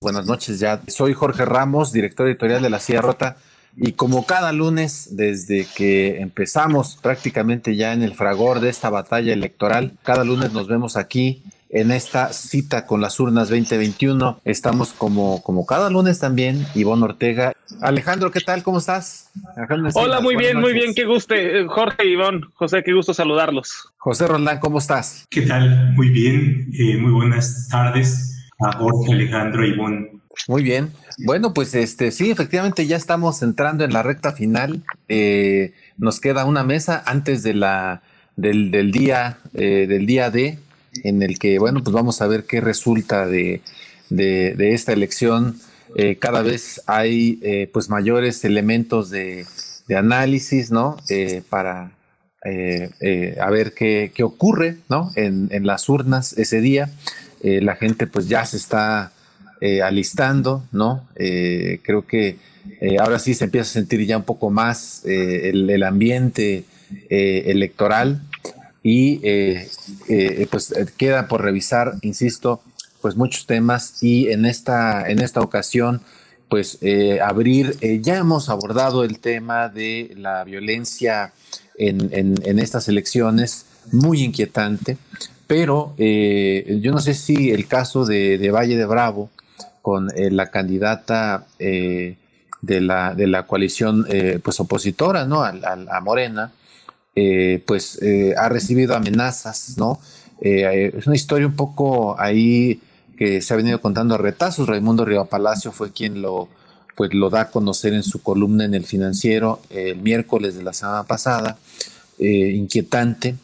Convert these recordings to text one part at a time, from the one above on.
Buenas noches ya. Soy Jorge Ramos, director editorial de La Silla Rota. Y como cada lunes, desde que empezamos prácticamente ya en el fragor de esta batalla electoral, cada lunes nos vemos aquí en esta cita con las urnas 2021. Estamos como, como cada lunes también, Ivonne Ortega. Alejandro, ¿qué tal? ¿Cómo estás? Hola, muy bien, muy bien. Qué gusto, eh, Jorge, Ivonne, José, qué gusto saludarlos. José Roldán, ¿cómo estás? ¿Qué tal? Muy bien, eh, muy buenas tardes a Jorge, Alejandro, Ivonne. Muy bien. Bueno, pues este sí, efectivamente ya estamos entrando en la recta final. Eh, nos queda una mesa antes de la del, día eh, del día D, en el que bueno, pues vamos a ver qué resulta de, de, esta elección. Eh, cada vez hay pues mayores elementos de, de análisis, ¿no? para a ver qué, qué ocurre, ¿no? En, en las urnas ese día. Eh, la gente pues ya se está eh, alistando, ¿no? Eh, creo que ahora sí se empieza a sentir ya un poco más el, ambiente electoral y pues queda por revisar, insisto, pues muchos temas y en esta, en esta ocasión pues abrir, ya hemos abordado el tema de la violencia en, en estas elecciones, muy inquietante, pero eh, yo no sé si el caso de, Valle de Bravo con eh, la candidata eh, de, la, de la coalición pues opositora ¿no? a, a Morena, pues ha recibido amenazas, ¿no? es una historia un poco ahí que se ha venido contando a retazos. Raimundo Palacio fue quien lo, pues, lo da a conocer en su columna en el financiero el miércoles de la semana pasada. inquietante,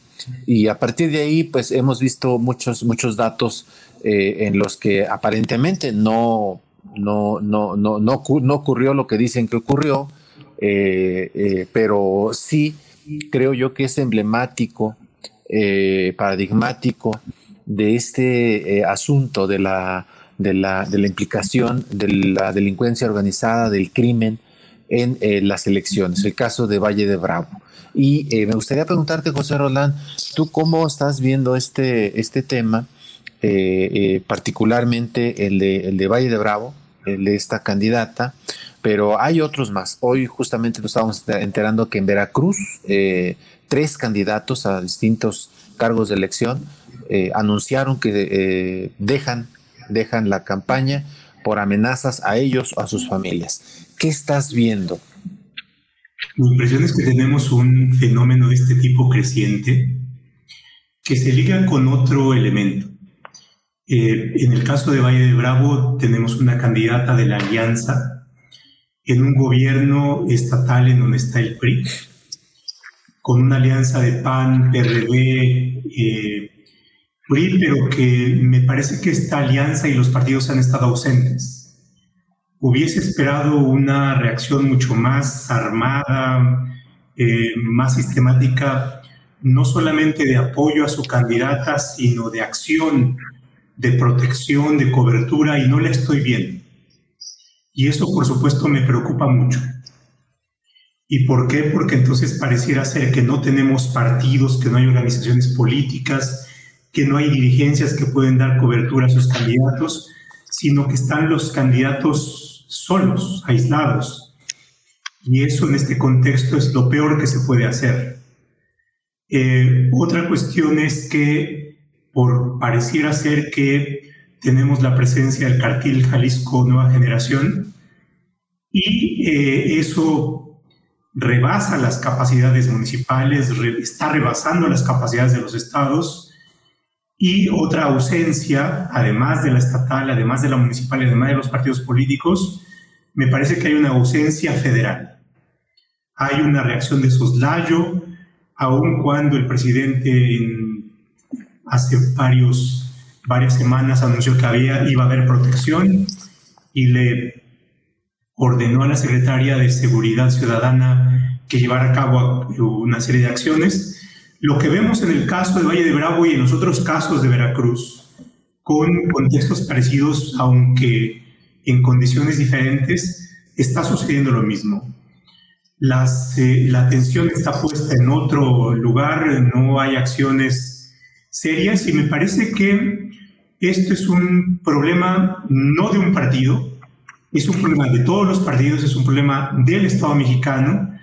y a partir de ahí, pues hemos visto muchos, muchos datos eh, en los que aparentemente no, no, no, no, no, no, ocurrió lo que dicen que ocurrió, eh, eh, pero sí creo yo que es emblemático, paradigmático de este asunto de la, de, la, de la implicación de la delincuencia organizada, del crimen en las elecciones, el caso de Valle de Bravo. Y eh, me gustaría preguntarte, José Roland, ¿tú cómo estás viendo este, este tema, eh, eh, particularmente el de, el de Valle de Bravo, el de esta candidata? Pero hay otros más. Hoy justamente nos estábamos enterando que en Veracruz tres candidatos a distintos cargos de elección anunciaron que dejan, dejan la campaña por amenazas a ellos o a sus familias. ¿Qué estás viendo? Mi impresión es que tenemos un fenómeno de este tipo creciente que se liga con otro elemento. Eh, en el caso de Valle de Bravo tenemos una candidata de la alianza en un gobierno estatal en donde está el PRI, con una alianza de PAN, PRD, eh, PRI, pero que me parece que esta alianza y los partidos han estado ausentes hubiese esperado una reacción mucho más armada, eh, más sistemática, no solamente de apoyo a su candidata, sino de acción, de protección, de cobertura, y no la estoy viendo. Y eso, por supuesto, me preocupa mucho. ¿Y por qué? Porque entonces pareciera ser que no tenemos partidos, que no hay organizaciones políticas, que no hay dirigencias que pueden dar cobertura a sus candidatos, sino que están los candidatos solos, aislados. Y eso en este contexto es lo peor que se puede hacer. Eh, otra cuestión es que por pareciera ser que tenemos la presencia del cartil Jalisco Nueva Generación y eh, eso rebasa las capacidades municipales, está rebasando las capacidades de los estados y otra ausencia, además de la estatal, además de la municipal, además de los partidos políticos, me parece que hay una ausencia federal. Hay una reacción de soslayo, aun cuando el presidente hace varios, varias semanas anunció que había, iba a haber protección y le ordenó a la secretaria de Seguridad Ciudadana que llevara a cabo una serie de acciones. Lo que vemos en el caso de Valle de Bravo y en los otros casos de Veracruz, con contextos parecidos, aunque en condiciones diferentes, está sucediendo lo mismo. Las, eh, la atención está puesta en otro lugar, no hay acciones serias y me parece que esto es un problema no de un partido, es un problema de todos los partidos, es un problema del Estado mexicano,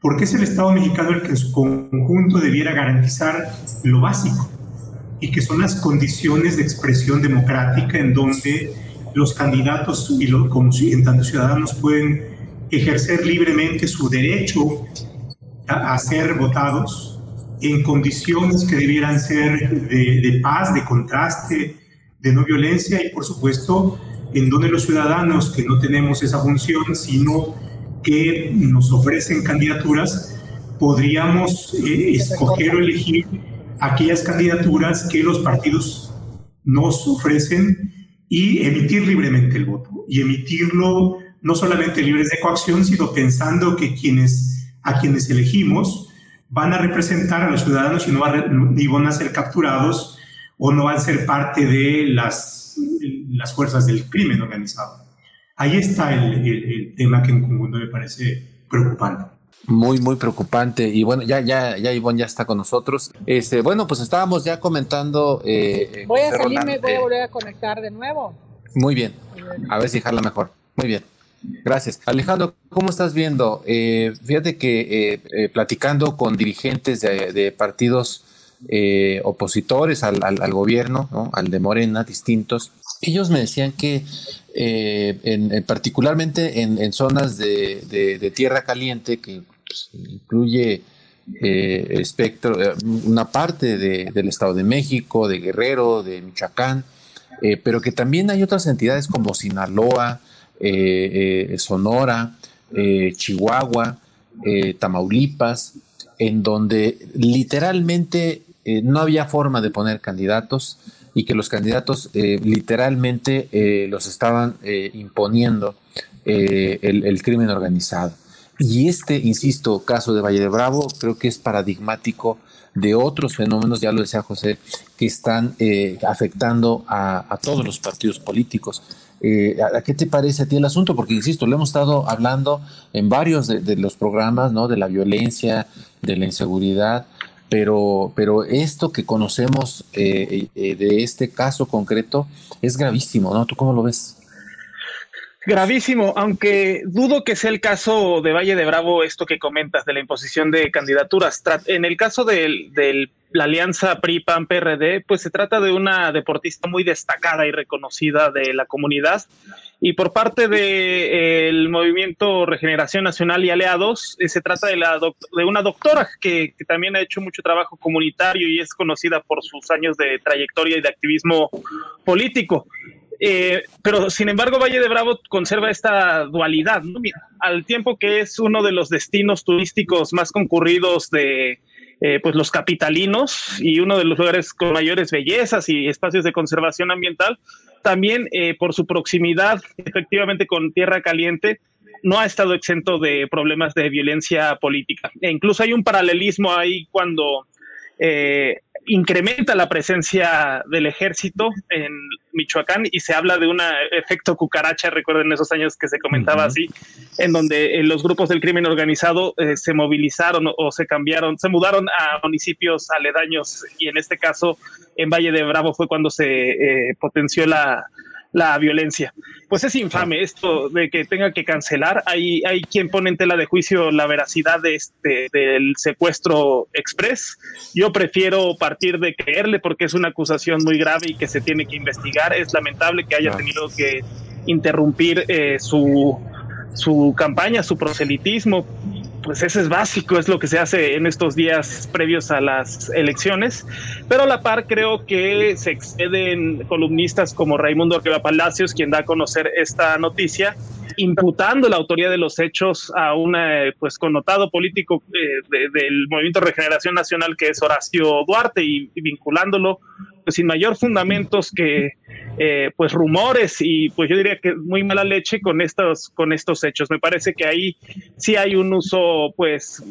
porque es el Estado mexicano el que en su conjunto debiera garantizar lo básico, y que son las condiciones de expresión democrática en donde los candidatos y los, como tanto ciudadanos pueden ejercer libremente su derecho a, ser votados en condiciones que debieran ser de paz, de contraste, de no violencia y por supuesto en donde los ciudadanos que no tenemos esa función, sino que nos ofrecen candidaturas, podríamos eh, escoger o elegir aquellas candidaturas que los partidos nos ofrecen y emitir libremente el voto. Y emitirlo no solamente libres de coacción, sino pensando que quienes, a quienes elegimos van a representar a los ciudadanos y no van a ser capturados o no van a ser parte de las las fuerzas del crimen organizado. Ahí está el, tema que en conjunto me parece preocupante. Muy, muy preocupante. Y bueno, ya, ya, ya Ivonne ya está con nosotros. Este, bueno, pues estábamos ya comentando. Eh, voy a salirme, voy a eh, volver a conectar de nuevo. Muy bien. A ver si jala mejor. Muy bien. Gracias. Alejandro, ¿cómo estás viendo? Eh, fíjate que platicando con dirigentes de partidos eh, opositores al, gobierno, al de Morena, distintos, ellos me decían que eh, en, particularmente en, zonas de, tierra caliente, que pues, incluye eh, espectro, una parte del Estado de México, de Guerrero, de Michoacán, pero que también hay otras entidades como Sinaloa, Sonora, Chihuahua, Tamaulipas, en donde literalmente eh, no había forma de poner candidatos y que los candidatos eh, literalmente eh, los estaban imponiendo el, crimen organizado. Y este, insisto, caso de Valle de Bravo creo que es paradigmático de otros fenómenos, ya lo decía José, que están afectando a, todos los partidos políticos. ¿A qué te parece a ti el asunto? Porque, insisto, lo hemos estado hablando en varios de, de los programas, ¿no? De la violencia, de la inseguridad, pero, pero esto que conocemos eh, eh, de este caso concreto es gravísimo, ¿no? ¿Tú cómo lo ves? Gravísimo, aunque dudo que sea el caso de Valle de Bravo, esto que comentas de la imposición de candidaturas. En el caso de, de la alianza PRI-PAN-PRD, pues se trata de una deportista muy destacada y reconocida de la comunidad y por parte del de, eh, movimiento Regeneración Nacional y Aliados, eh, se trata de, la de una doctora que, también ha hecho mucho trabajo comunitario y es conocida por sus años de trayectoria y de activismo político. Eh, pero sin embargo, Valle de Bravo conserva esta dualidad, al tiempo que es uno de los destinos turísticos más concurridos de, pues los capitalinos y uno de los lugares con mayores bellezas y espacios de conservación ambiental, también eh, por su proximidad efectivamente con Tierra Caliente, no ha estado exento de problemas de violencia política. E incluso hay un paralelismo ahí cuando eh, incrementa la presencia del ejército en Michoacán y se habla de un efecto cucaracha, recuerden esos años que se comentaba así, en donde eh, los grupos del crimen organizado se movilizaron o se cambiaron, se mudaron a municipios aledaños y en este caso en Valle de Bravo fue cuando se eh, potenció la, violencia. Pues es infame esto de que tenga que cancelar. Hay, hay quien pone en tela de juicio la veracidad de este, del secuestro express. Yo prefiero partir de creerle porque es una acusación muy grave y que se tiene que investigar. Es lamentable que haya tenido que interrumpir eh, su, su campaña, su proselitismo, pues eso es básico, es lo que se hace en estos días previos a las elecciones, pero a la par creo que se exceden columnistas como Raimundo Ortega Palacios, quien da a conocer esta noticia, imputando la autoría de los hechos a un pues connotado político eh, del Movimiento Regeneración Nacional que es Horacio Duarte y, vinculándolo sin mayor fundamentos que eh, pues rumores y pues yo diría que muy mala leche con estos con estos hechos. Me parece que ahí sí hay un uso pues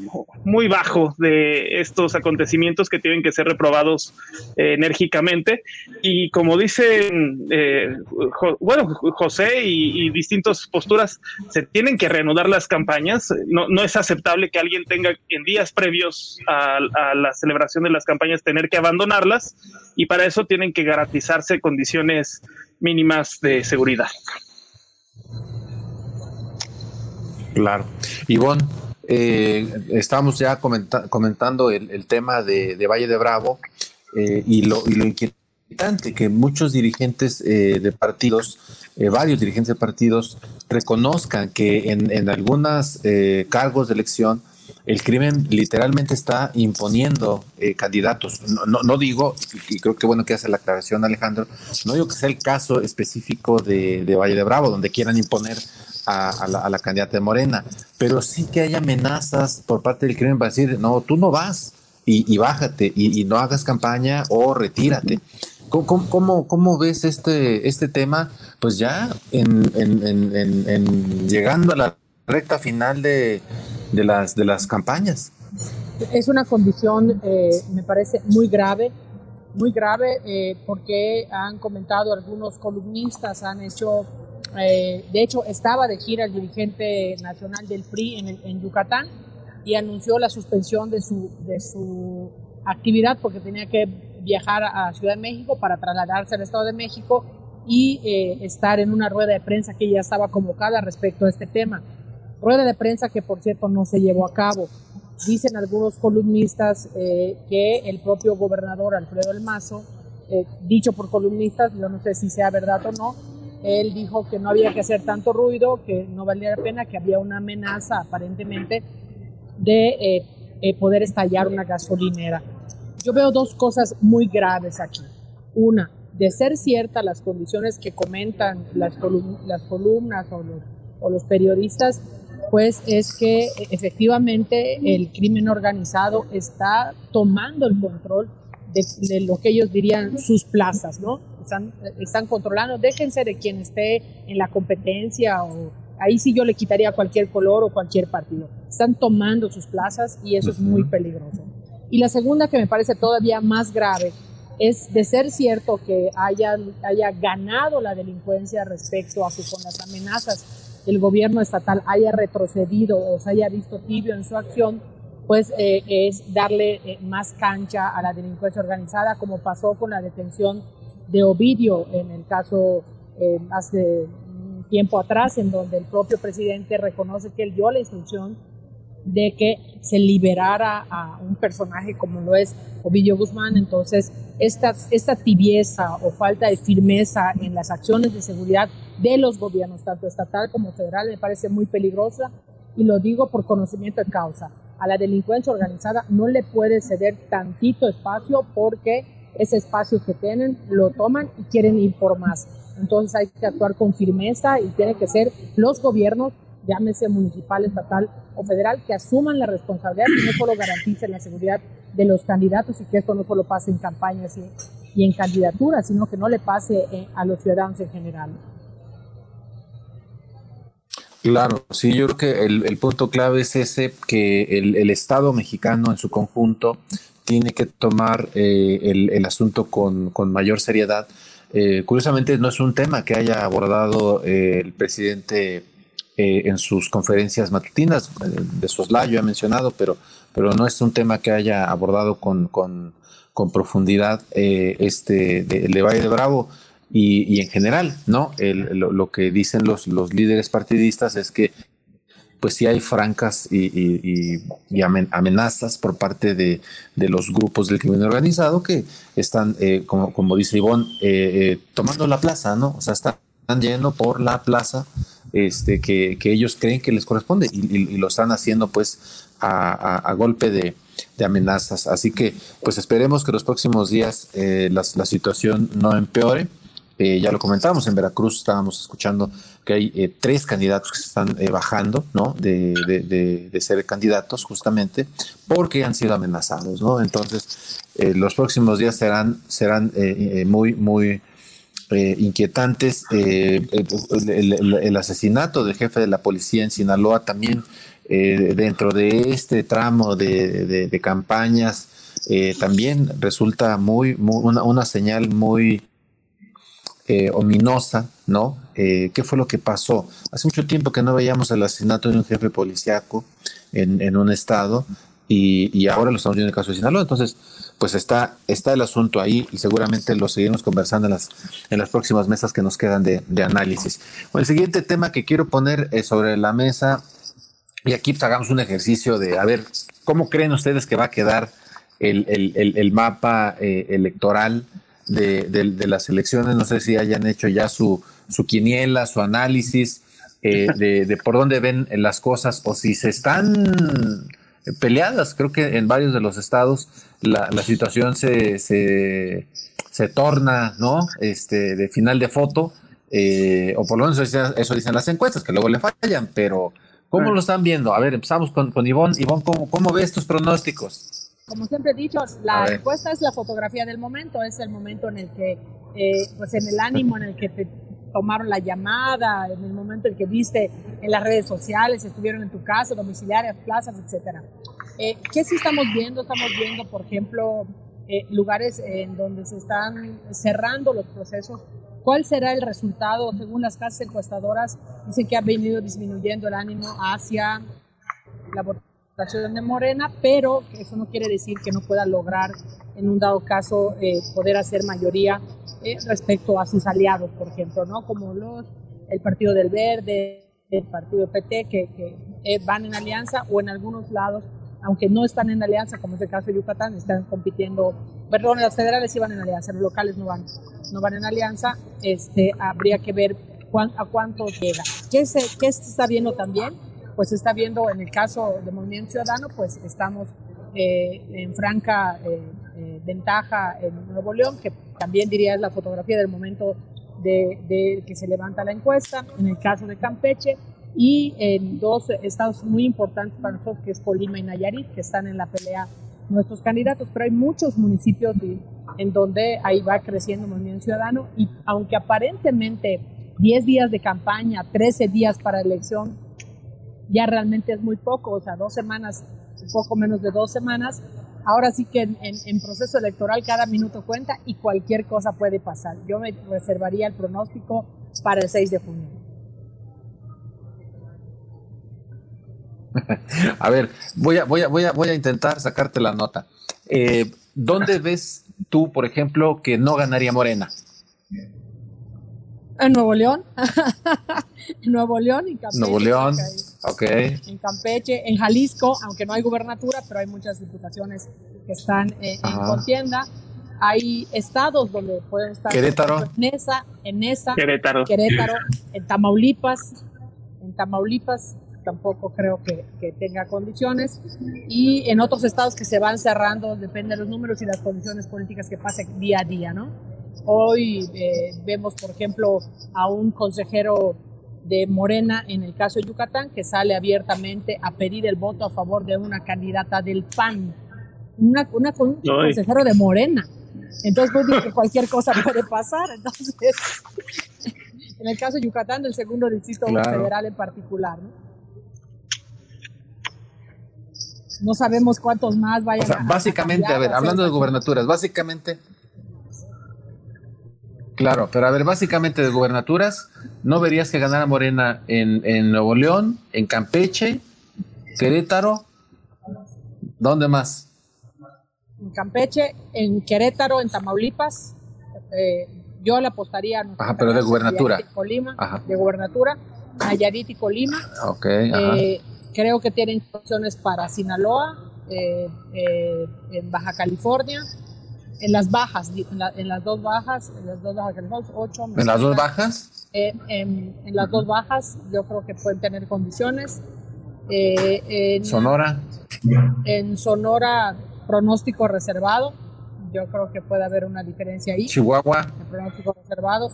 muy bajo de estos acontecimientos que tienen que ser reprobados eh, enérgicamente y como dicen eh, bueno José y, y, distintas posturas se tienen que reanudar las campañas. No, no es aceptable que alguien tenga en días previos a, a la celebración de las campañas tener que abandonarlas y para eso tienen que garantizarse condiciones mínimas de seguridad. Claro. Ivonne, eh, estamos ya comentando el, tema de, Valle de Bravo eh, y, lo, inquietante que muchos dirigentes eh, de partidos, varios dirigentes de partidos, reconozcan que en, en algunos cargos de elección el crimen literalmente está imponiendo eh, candidatos. No, no, digo, y creo que bueno que hace la aclaración Alejandro, no digo que sea el caso específico de, Valle de Bravo, donde quieran imponer a, la, candidata de Morena, pero sí que hay amenazas por parte del crimen para decir, no, tú no vas y, bájate y, no hagas campaña o retírate. ¿Cómo, cómo, ves este, este tema? Pues ya en llegando a la recta final de, de las, de las campañas. Es una condición, eh, me parece, muy grave, muy grave, eh, porque han comentado algunos columnistas, han hecho, eh, de hecho, estaba de gira el dirigente nacional del PRI en, en Yucatán y anunció la suspensión de su, de su actividad porque tenía que viajar a Ciudad de México para trasladarse al Estado de México y estar en una rueda de prensa que ya estaba convocada respecto a este tema rueda de prensa que por cierto no se llevó a cabo. Dicen algunos columnistas eh, que el propio gobernador Alfredo El Mazo, eh, dicho por columnistas, yo no sé si sea verdad o no, él dijo que no había que hacer tanto ruido, que no valía la pena, que había una amenaza aparentemente de eh, poder estallar una gasolinera. Yo veo dos cosas muy graves aquí. Una, de ser cierta las condiciones que comentan las, las columnas o los, o los periodistas, pues es que efectivamente el crimen organizado está tomando el control de, lo que ellos dirían sus plazas, ¿no? Están, están controlando, déjense de quien esté en la competencia o ahí sí yo le quitaría cualquier color o cualquier partido. Están tomando sus plazas y eso es muy peligroso. Y la segunda que me parece todavía más grave es de ser cierto que haya, haya ganado la delincuencia respecto a con las amenazas el gobierno estatal haya retrocedido o se haya visto tibio en su acción, pues eh, es darle eh, más cancha a la delincuencia organizada, como pasó con la detención de Ovidio en el caso eh, hace tiempo atrás, en donde el propio presidente reconoce que él dio la instrucción de que se liberara a un personaje como lo es Ovidio Guzmán. Entonces, esta, esta tibieza o falta de firmeza en las acciones de seguridad de los gobiernos, tanto estatal como federal, me parece muy peligrosa y lo digo por conocimiento de causa. A la delincuencia organizada no le puede ceder tantito espacio porque ese espacio que tienen lo toman y quieren ir por más. Entonces hay que actuar con firmeza y tiene que ser los gobiernos llámese municipal, estatal o federal, que asuman la responsabilidad y no solo garanticen la seguridad de los candidatos y que esto no solo pase en campañas y, en candidaturas, sino que no le pase eh, a los ciudadanos en general. Claro, sí, yo creo que el, punto clave es ese, que el, Estado mexicano en su conjunto tiene que tomar eh, el, asunto con, mayor seriedad. Eh, curiosamente no es un tema que haya abordado el presidente eh, en sus conferencias matutinas, eh, de soslayo ha mencionado, pero, pero no es un tema que haya abordado con, con, profundidad eh, este de, de, Valle de Bravo y, en general, ¿no? lo, que dicen los, los líderes partidistas es que pues sí hay francas y, amenazas por parte de, los grupos del crimen organizado que están, como, como dice Ivonne, tomando la plaza, ¿no? O sea, están yendo por la plaza este, que, ellos creen que les corresponde y, lo están haciendo pues a, golpe de, amenazas. Así que pues esperemos que los próximos días eh, la, situación no empeore Eh, ya lo comentábamos, en Veracruz estábamos escuchando que hay eh, tres candidatos que se están eh, bajando, ¿no? De, de, ser candidatos justamente porque han sido amenazados, ¿no? Entonces, los próximos días serán, serán muy, muy inquietantes. El, el, asesinato del jefe de la policía en Sinaloa también dentro de este tramo de, campañas también resulta muy, una, una señal muy eh, ominosa, ¿no? Eh, ¿Qué fue lo que pasó? Hace mucho tiempo que no veíamos el asesinato de un jefe policiaco en, un estado y, ahora lo estamos viendo en el caso de Sinaloa. Entonces, pues está, está el asunto ahí y seguramente lo seguimos conversando en las, en las próximas mesas que nos quedan de, análisis. El siguiente tema que quiero poner eh, sobre la mesa, y aquí pues, hagamos un ejercicio de, a ver, ¿cómo creen ustedes que va a quedar el, mapa electoral? de, las elecciones. No sé si hayan hecho ya su, su quiniela, su análisis eh, de, por dónde ven las cosas o si se están peleadas. Creo que en varios de los estados la, situación se, se, torna, ¿no? Este, de final de foto, eh, o por lo menos eso, dicen las encuestas, que luego le fallan, pero ¿cómo lo están viendo? A ver, empezamos con, con Ivonne. Ivonne, ¿cómo, ¿cómo ves tus pronósticos? como siempre he dicho, la encuesta es la fotografía del momento, es el momento en el que, eh, pues en el ánimo en el que te tomaron la llamada, en el momento en que viste en las redes sociales, estuvieron en tu casa, domiciliarias, plazas, etcétera. Eh, ¿Qué sí estamos viendo? Estamos viendo, por ejemplo, eh, lugares en donde se están cerrando los procesos. ¿Cuál será el resultado? Según las casas encuestadoras, dicen que ha venido disminuyendo el ánimo hacia la votación de Morena, pero eso no quiere decir que no pueda lograr en un dado caso eh, poder hacer mayoría respecto a sus aliados, por ejemplo, ¿no? Como los, el Partido del Verde, el Partido PT, que, que van en alianza o en algunos lados, aunque no están en alianza, como es el caso de Yucatán, están compitiendo, perdón, las federales van en alianza, los locales no van, no van en alianza, este, habría que ver a cuánto llega. ¿Qué se, qué está viendo también? pues se está viendo en el caso de Movimiento Ciudadano, pues estamos eh, en franca eh, eh, ventaja en Nuevo León, que también diría es la fotografía del momento de, que se levanta la encuesta, en el caso de Campeche, y en dos estados muy importantes para nosotros, que es Colima y Nayarit, que están en la pelea nuestros candidatos, pero hay muchos municipios en donde ahí va creciendo Movimiento Ciudadano, y aunque aparentemente 10 días de campaña, 13 días para elección, ya realmente es muy poco, o sea, dos semanas, un poco menos de dos semanas. Ahora sí que en, proceso electoral cada minuto cuenta y cualquier cosa puede pasar. Yo me reservaría el pronóstico para el 6 de junio. A ver, voy a, voy a, voy a, voy a intentar sacarte la nota. Eh, ¿Dónde ves tú, por ejemplo, que no ganaría Morena? En Nuevo León. en Nuevo León y Campeche. Nuevo León, ok. En Campeche, en Jalisco, aunque no hay gubernatura, pero hay muchas diputaciones que están eh, en contienda. Hay estados donde pueden estar. Querétaro. En esa, en esa. Querétaro. Querétaro, en Tamaulipas. En Tamaulipas tampoco creo que, que, tenga condiciones. Y en otros estados que se van cerrando, depende de los números y las condiciones políticas que pasen día a día, ¿no? Hoy eh, vemos, por ejemplo, a un consejero de Morena en el caso de Yucatán que sale abiertamente a pedir el voto a favor de una candidata del PAN, una, una un consejero de Morena. Entonces, pues que cualquier cosa puede pasar. Entonces, en el caso de Yucatán, del segundo distrito federal en particular, ¿no? No sabemos cuántos más vayan a, Básicamente, a, ver, hablando de gubernaturas, básicamente Claro, pero a ver, básicamente de gubernaturas, ¿no verías que ganara Morena en, en Nuevo León, en Campeche, Querétaro? ¿Dónde más? En Campeche, en Querétaro, en Tamaulipas. Eh, yo le apostaría a Ajá, pero de gubernatura. Colima, de gubernatura, Nayarit y Colima. Ok, eh, creo que tienen opciones para Sinaloa, eh, en Baja California, en las bajas, en, las dos bajas, en las dos bajas, ocho. ¿En las dos bajas? en, las dos bajas, yo creo que pueden tener condiciones. Eh, Sonora. En Sonora, pronóstico reservado. yo creo que puede haber una diferencia ahí. Chihuahua. El pronóstico reservado.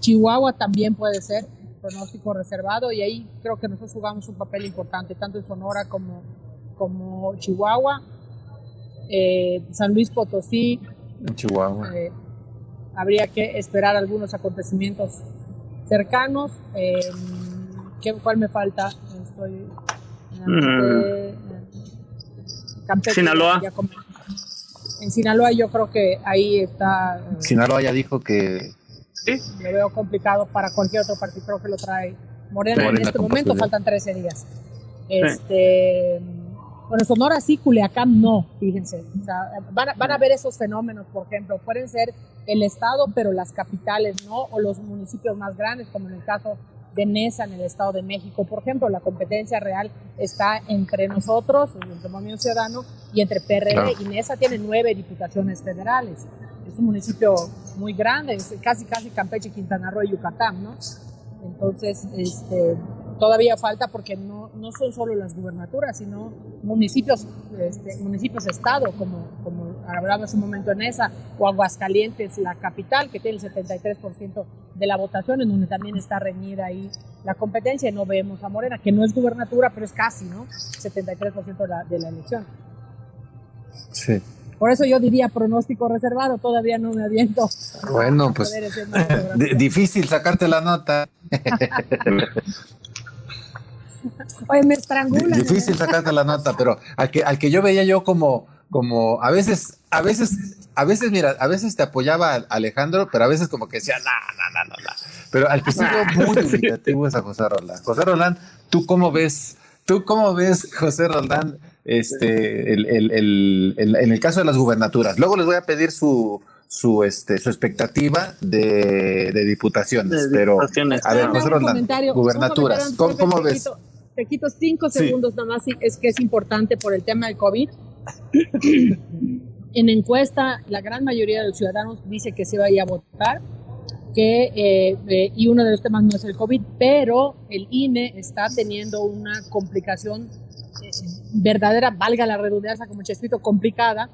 Chihuahua también puede ser pronóstico reservado y ahí creo que nosotros jugamos un papel importante, tanto en Sonora como, como Chihuahua. Eh, San Luis Potosí. En Chihuahua. Eh, habría que esperar algunos acontecimientos cercanos. Eh, ¿qué, ¿Cuál me falta? Estoy. Mm. Campeche, Sinaloa. en Sinaloa yo creo que ahí está. eh, Sinaloa ya dijo que lo veo complicado para cualquier otro partido. Creo que lo trae Morena, Morena en este momento. Faltan 13 días. Este, bueno, Sonora sí, Culiacán no, fíjense. O sea, van, a, van a ver esos fenómenos, por ejemplo. Pueden ser el estado, pero las capitales no, o los municipios más grandes, como en el caso de Nesa en el Estado de México. Por ejemplo, la competencia real está entre nosotros, entre Movimiento Ciudadano, y entre PRD. Claro. Y Nesa tiene nueve diputaciones federales. Es un municipio muy grande, es casi, casi Campeche, Quintana Roo y Yucatán, ¿no? Entonces, este, todavía falta porque no, no son solo las gubernaturas, sino municipios, este, municipios estado, como, como hablaba hace un momento en esa, o Aguascalientes, la capital, que tiene el 73% de la votación, en donde también está reñida ahí la competencia, y no vemos a Morena, que no es gubernatura, pero es casi, ¿no? 73% de la, de la elección. sí. Por eso yo diría pronóstico reservado, todavía no me aviento. Bueno, pues, difícil sacarte la nota. Oye, me estrangulan. Difícil sacarte la nota, pero al que, al que yo veía yo como, como a veces, a veces, a veces, mira, a veces te apoyaba a Alejandro, pero a veces como que decía, no, no, no, no, no. Pero al que veo muy dubitativo es a José Roland. José Roland, ¿tú cómo ves? ¿Tú cómo ves, José Roland, este, el, el, el, el- en el caso de las gubernaturas? Luego les voy a pedir su, su, este, su expectativa de, de diputaciones, De pero diputaciones. a ver, José Roland, gubernaturas, ¿cómo, ves? Te quito, cinco Sí. segundos nada más, es que es importante por el tema del COVID. en encuesta, la gran mayoría de los ciudadanos dice que se vaya a votar, que, eh, eh, y uno de los temas no es el COVID, pero el INE está teniendo una complicación eh, verdadera, valga la redundancia como Chespito, complicada,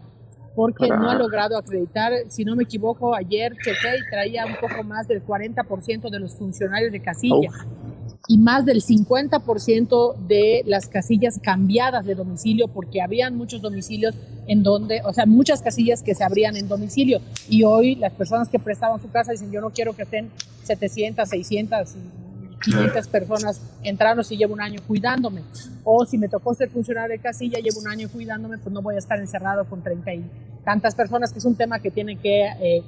porque no ha logrado acreditar, si no me equivoco, ayer chequé y traía un poco más del 40% de los funcionarios de casilla y más del 50% de las casillas cambiadas de domicilio, porque habían muchos domicilios en donde, o sea, muchas casillas que se abrían en domicilio. Y hoy las personas que prestaban su casa dicen, yo no quiero que estén 700, 600, y 500 personas entrando si llevo un año cuidándome. O si me tocó ser funcionario de casilla, llevo un año cuidándome, pues no voy a estar encerrado con 30 y tantas personas, que es un tema que tiene que eh,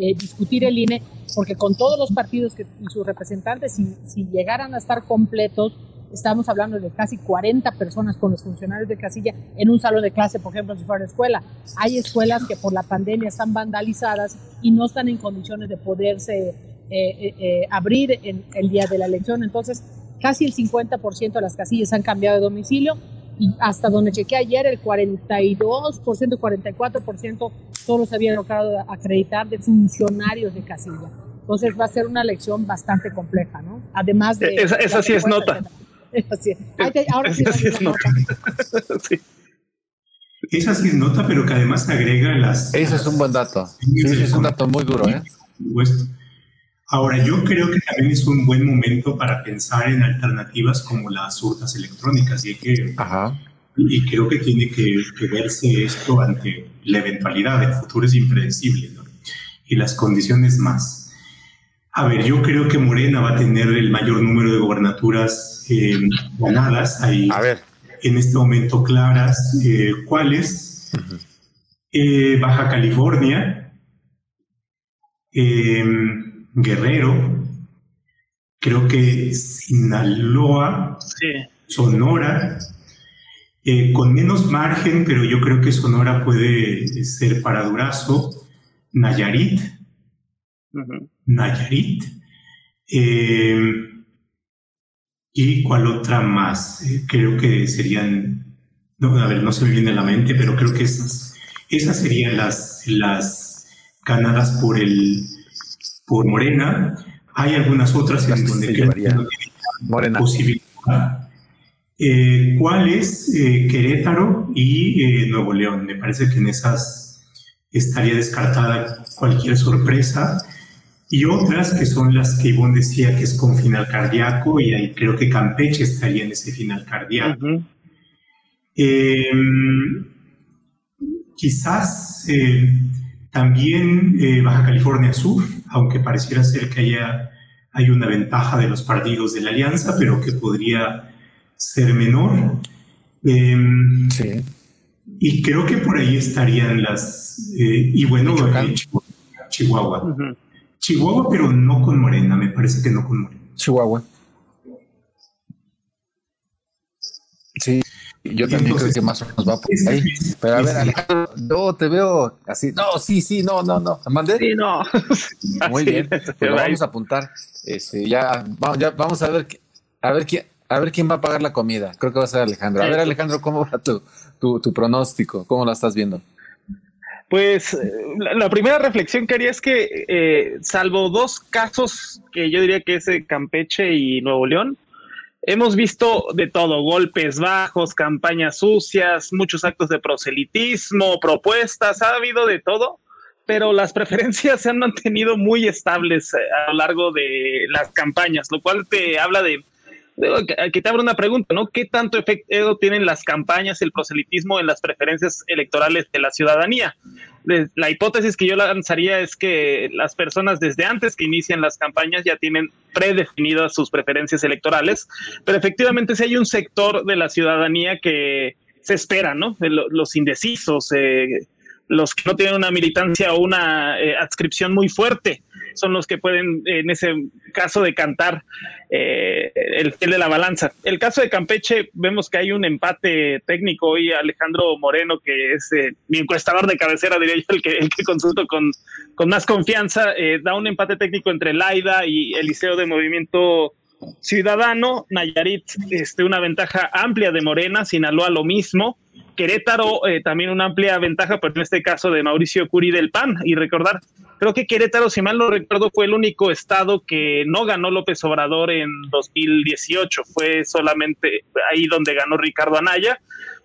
eh, discutir el INE, porque con todos los partidos que, y sus representantes, si, si llegaran a estar completos, estamos hablando de casi 40 personas con los funcionarios de casilla en un salón de clase, por ejemplo, si fuera escuela. Hay escuelas que por la pandemia están vandalizadas y no están en condiciones de poderse eh, eh, abrir el día de la elección. Entonces, casi el 50% de las casillas han cambiado de domicilio y hasta donde chequé ayer, el 42%, 44% solo se había logrado acreditar de funcionarios de casilla. Entonces va a ser una elección bastante compleja, ¿no? Además de... Esa- esa la sí es nota. Esa sí. Ahora Esa es nota. Sí. Esa sí es nota, pero que además agrega las... Eso es un buen dato. Sí, sí, es un dato muy duro, ¿eh? Por supuesto. Ahora, yo creo que también es un buen momento para pensar en alternativas como las urnas electrónicas y, que, Ajá. y creo que tiene que, que verse esto ante la eventualidad. El futuro es impredecible ¿no? y las condiciones más. A ver, yo creo que Morena va a tener el mayor número de gobernaturas eh, ganadas. Hay A ver. en este momento claras eh, cuáles. Eh, Baja California, eh, Guerrero, creo que Sinaloa, Sí. Sonora, eh, con menos margen, pero yo creo que Sonora puede ser para Durazo, Nayarit. Nayarit. eh, ¿Y cuál otra más? Eh, creo que serían, no, a ver, no se me viene a la mente, pero creo que esas, esas serían las, las ganadas por el por Morena. Hay algunas otras en donde se creo que llevaría no tiene Morena. posibilidad. Eh, ¿Cuál es? Eh, Querétaro y eh, Nuevo León. Me parece que en esas estaría descartada cualquier sorpresa. Y otras que son las que Ivonne decía que es con final cardíaco, y ahí creo que Campeche estaría en ese final cardíaco. Em, quizás también Baja California Sur, aunque pareciera ser que haya, hay una ventaja de los partidos de la alianza, pero que podría ser menor. Em, sí. Y creo que por ahí estarían las... Eh, y bueno, Chihuahua. Chihuahua. pero no con Morena, me parece que no con Morena. Chihuahua. Yo también creo que más o menos va por ahí. Pero a ver, Alejandro, no te veo así. No, sí, sí, no, no, no. ¿Mandé? Sí, no. Muy bien. Pero vamos a apuntar. Este, ya, ya vamos a ver, a ver quién, a ver quién va a pagar la comida. Creo que va a ser Alejandro. A ver, Alejandro, ¿cómo va tu, tu, pronóstico? ¿Cómo lo estás viendo? Pues eh, la, primera reflexión que haría es que, eh, salvo dos casos que yo diría que es Campeche y Nuevo León, hemos visto de todo, golpes bajos, campañas sucias, muchos actos de proselitismo, propuestas, ha habido de todo, pero las preferencias se han mantenido muy estables eh, a lo largo de las campañas, lo cual te habla de que te abro una pregunta, ¿no? ¿Qué tanto efecto tienen las campañas, el proselitismo en las preferencias electorales de la ciudadanía? La hipótesis que yo lanzaría es que las personas desde antes que inician las campañas ya tienen predefinidas sus preferencias electorales, pero efectivamente si hay un sector de la ciudadanía que se espera, ¿no? Los indecisos, eh, los que no tienen una militancia o una eh, adscripción muy fuerte son los que pueden, en ese caso, decantar eh, el fiel de la balanza. El caso de Campeche, vemos que hay un empate técnico hoy. Alejandro Moreno, que es eh, mi encuestador de cabecera, diría yo, el que, el que consulto con, con más confianza, eh, da un empate técnico entre Laida y el Liceo de Movimiento Ciudadano. Nayarit, este, una ventaja amplia de Morena, Sinaloa lo mismo. Querétaro también una amplia ventaja, pero en este caso de Mauricio Curi del PAN. Y recordar, Creo que Querétaro, si mal no recuerdo, fue el único estado que no ganó López Obrador en 2018. Fue solamente ahí donde ganó Ricardo Anaya.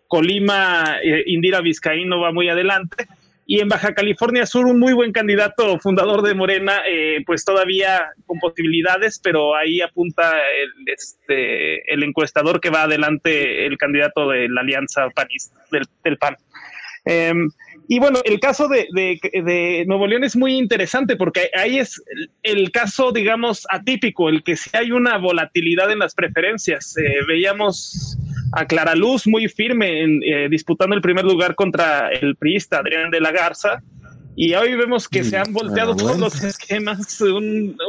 Colima, eh, Indira Vizcaíno va muy adelante. Y en Baja California Sur, un muy buen candidato fundador de Morena, eh, pues todavía con posibilidades, pero ahí apunta el, este, el encuestador que va adelante, el candidato de la alianza panista, del, PAN. Em, y bueno, el caso de, Nuevo León es muy interesante porque ahí es el, caso, digamos, atípico, el que si hay una volatilidad en las preferencias. Eh, veíamos a Clara Luz muy firme en, eh, disputando el primer lugar contra el priista Adrián de la Garza. Y hoy vemos que se han volteado todos los esquemas,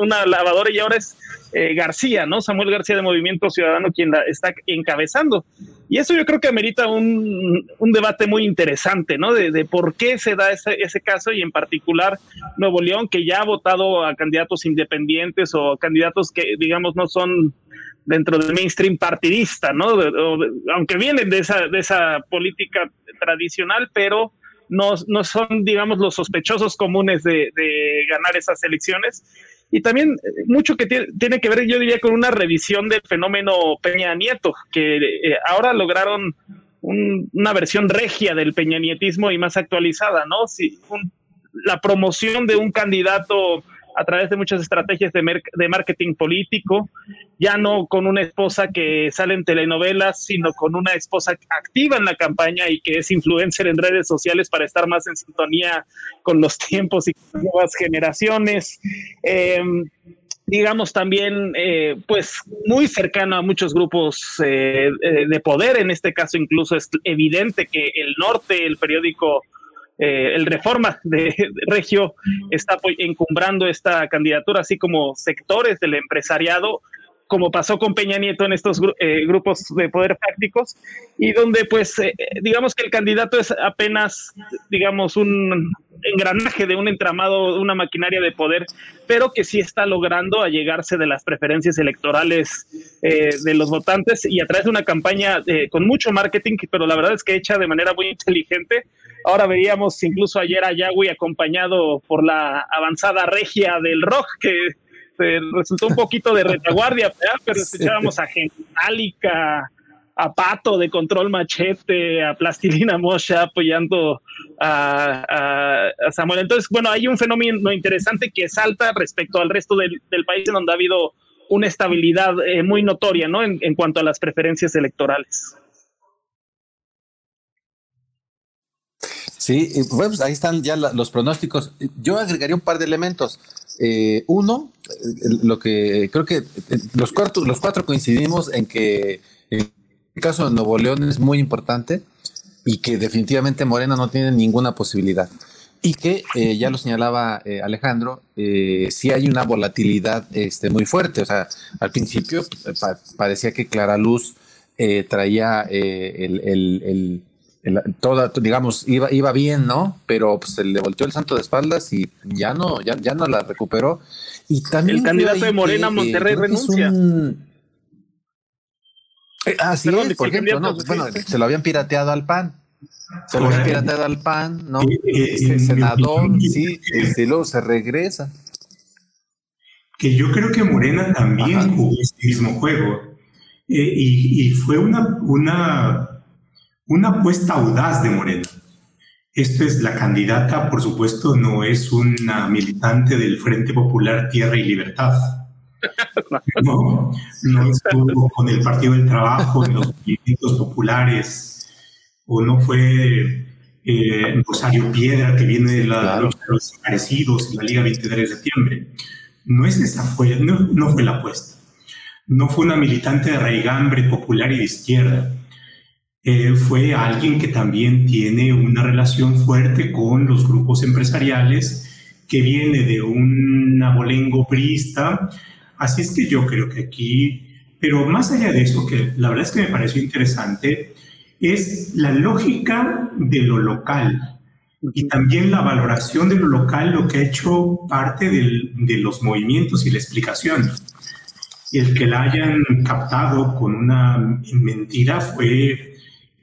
una lavadora y ahora es eh, García, ¿no? Samuel García de Movimiento Ciudadano quien la está encabezando. Y eso yo creo que amerita un, un debate muy interesante, ¿no? De, de, por qué se da ese, ese caso y en particular Nuevo León, que ya ha votado a candidatos independientes o candidatos que, digamos, no son dentro del mainstream partidista, ¿no? aunque vienen de esa, de esa política tradicional, pero no, no son, digamos, los sospechosos comunes de, ganar esas elecciones. Y también eh, mucho que tiene que ver, yo diría, con una revisión del fenómeno Peña Nieto, que eh, ahora lograron una versión regia del peñanietismo y más actualizada, ¿no? Si, la promoción de un candidato a través de muchas estrategias de, de, marketing político, ya no con una esposa que sale en telenovelas, sino con una esposa activa en la campaña y que es influencer en redes sociales para estar más en sintonía con los tiempos y con nuevas generaciones. Em, digamos también, eh, pues muy cercano a muchos grupos eh, eh, de poder, en este caso incluso es evidente que el norte, el periódico eh, el Reforma de, Regio está encumbrando esta candidatura, así como sectores del empresariado, como pasó con Peña Nieto en estos eh, grupos de poder prácticos, y donde pues eh, digamos que el candidato es apenas, digamos, un engranaje de un entramado, una maquinaria de poder, pero que sí está logrando allegarse de las preferencias electorales de los votantes y a través de una campaña con mucho marketing, pero la verdad es que hecha de manera muy inteligente, Ahora veíamos incluso ayer a Yahweh acompañado por la avanzada regia del rock, que resultó un poquito de retaguardia, pero escuchábamos a Gentálica, a Pato de Control Machete, a Plastilina Mosha apoyando a, Samuel. Entonces, bueno, hay un fenómeno interesante que salta respecto al resto del, país en donde ha habido una estabilidad eh, muy notoria, ¿no? En, cuanto a las preferencias electorales. Sí, pues ahí están ya los pronósticos. Yo agregaría un par de elementos. Eh, uno, eh, lo que creo que los cuatro, los cuatro coincidimos en que el caso de Nuevo León es muy importante y que definitivamente Morena no tiene ninguna posibilidad. Y que eh, ya lo señalaba eh, Alejandro, eh, sí hay una volatilidad este, muy fuerte. O sea, al principio parecía que Clara Luz traía el, el, toda, digamos, iba, iba bien, ¿no? Pero pues, se le volteó el santo de espaldas y ya no, ya, ya no la recuperó. Y también el candidato de Morena Monterrey renuncia. Eh, ah, sí, por ejemplo, ¿no? bueno, se lo habían pirateado al PAN. Se lo habían pirateado al PAN, ¿no? Este senador, sí, este, luego se regresa. Que yo creo que Morena también jugó este mismo juego. Eh, y, fue una, una, una apuesta audaz de Morena. Esto es la candidata, por supuesto, no es una militante del Frente Popular Tierra y Libertad no, no estuvo con el Partido del Trabajo en los movimientos populares, o no fue eh, Rosario Piedra, que viene de la, los desaparecidos en la Liga 23 de septiembre. No, es esa fue, no, fue la apuesta. No fue una militante de raigambre popular y de izquierda. Eh, fue alguien que también tiene una relación fuerte con los grupos empresariales, que viene de un abolengo priista, Así es que yo creo que aquí, pero más allá de eso, que la verdad es que me pareció interesante, es la lógica de lo local y también la valoración de lo local, lo que ha hecho parte de los movimientos y la explicación. Y el que la hayan captado con una mentira fue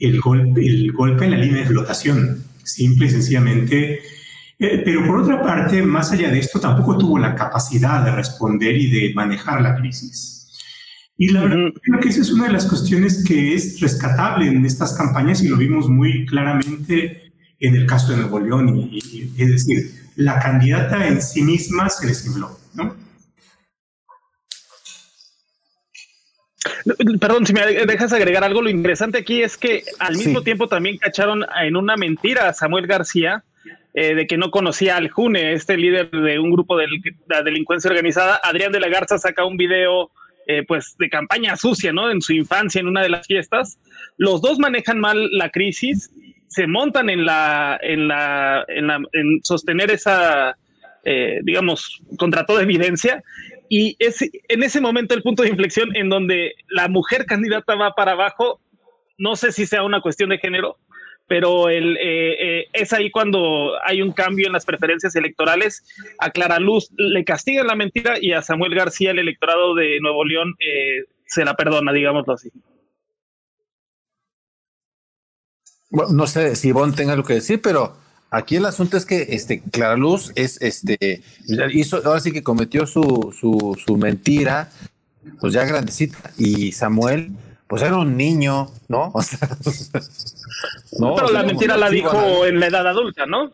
el golpe, el golpe en la línea de flotación. Simple y sencillamente eh, pero por otra parte, más allá de esto, tampoco tuvo la capacidad de responder y de manejar la crisis. Y la verdad creo que esa es una de las cuestiones que es rescatable en estas campañas y lo vimos muy claramente en el caso de Nuevo León. Y, es decir, la candidata en sí misma se desinfló, ¿no? Perdón, si me dejas agregar algo, lo interesante aquí es que al mismo tiempo también cacharon en una mentira a Samuel García, eh, de que no conocía al June, este líder de un grupo de la delincuencia organizada. Adrián de la Garza saca un video eh, pues de campaña sucia, ¿no? En su infancia, en una de las fiestas. Los dos manejan mal la crisis, se montan en la, en la, en, sostener esa, eh, digamos, contra toda evidencia. Y es en ese momento el punto de inflexión en donde la mujer candidata va para abajo, no sé si sea una cuestión de género, pero eh, eh, es ahí cuando hay un cambio en las preferencias electorales. A Clara Luz le castigan la mentira y a Samuel García, el electorado de Nuevo León, eh, se la perdona, digámoslo así. Bueno, no sé si Ivonne tenga algo que decir, pero aquí el asunto es que este Clara Luz es este hizo ahora sí que cometió su, su, su mentira, pues ya grandecita, y Samuel pues era un niño, ¿no? O sea, no, pero la mentira la dijo en la edad adulta, ¿no?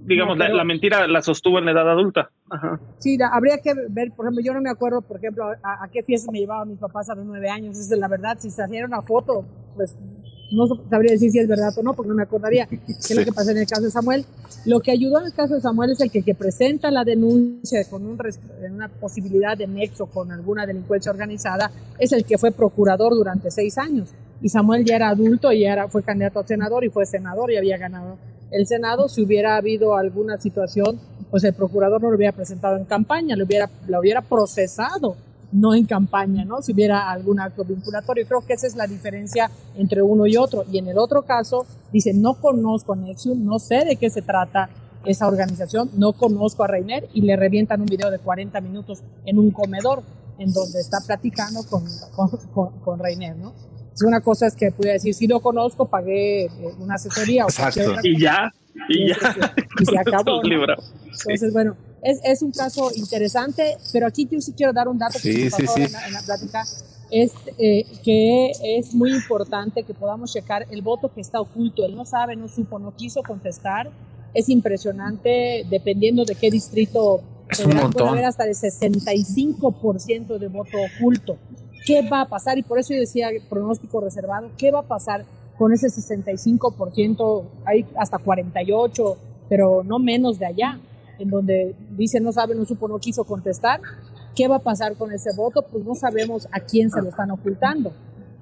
Digamos, la, mentira la sostuvo en la edad adulta. Ajá. Sí, habría que ver, por ejemplo, yo no me acuerdo, por ejemplo, a, qué fiesta me llevaban mis papás a los nueve años. Esa es la verdad. Si saliera una foto, pues no sabría decir si es verdad o no, porque no me acordaría qué es lo que pasa en el caso de Samuel. Lo que ayudó en el caso de Samuel es el que, que presenta la denuncia con un, una posibilidad de nexo con alguna delincuencia organizada, es el que fue procurador durante seis años. Y Samuel ya era adulto y ya era, fue candidato a senador y fue senador y había ganado el Senado. Si hubiera habido alguna situación, pues el procurador no lo hubiera presentado en campaña, lo hubiera, lo hubiera procesado no en campaña, ¿no? Si hubiera algún acto vinculatorio. Creo que esa es la diferencia entre uno y otro. Y en el otro caso, dice, no conozco a Nexium, no sé de qué se trata esa organización, no conozco a Reiner y le revientan un video de 40 minutos en un comedor en donde está platicando con, con, con, Reiner, ¿no? Es una cosa es que pude decir, si lo conozco, pagué eh, una asesoría. O y ya, y ya. Y se acabó. Entonces, bueno, es, es, un caso interesante, pero aquí yo sí quiero dar un dato sí, sí, sí. En, la, plática. es eh, que es muy importante que podamos checar el voto que está oculto. Él no sabe, no supo, no quiso contestar. Es impresionante, dependiendo de qué distrito es un montón. puede haber hasta el 65% de voto oculto. ¿Qué va a pasar? Y por eso yo decía pronóstico reservado. ¿Qué va a pasar con ese 65%? Hay hasta 48, pero no menos de allá, en donde dice no sabe, no supo, no quiso contestar. ¿Qué va a pasar con ese voto? Pues no sabemos a quién se lo están ocultando.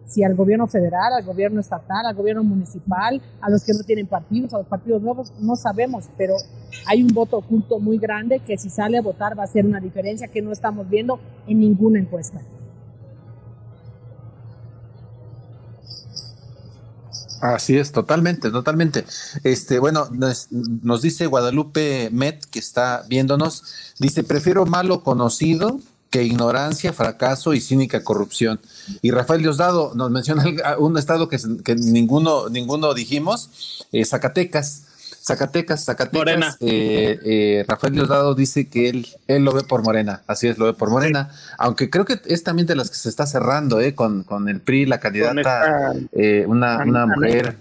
Si al gobierno federal, al gobierno estatal, al gobierno municipal, a los que no tienen partidos, a los partidos nuevos, no sabemos, pero hay un voto oculto muy grande que si sale a votar va a ser una diferencia que no estamos viendo en ninguna encuesta. Así es, totalmente, totalmente. Este, bueno, nos, dice Guadalupe Met, que está viéndonos, dice, prefiero malo conocido que ignorancia, fracaso y cínica corrupción. Y Rafael Diosdado nos menciona un estado que, que ninguno, ninguno dijimos, eh, Zacatecas. Zacatecas, Zacatecas. Morena. Eh, eh, Rafael Diosdado dice que él, él lo ve por Morena, así es, lo ve por Morena, aunque creo que es también de las que se está cerrando, eh, con, con el PRI, la candidata, eh, una, una mujer.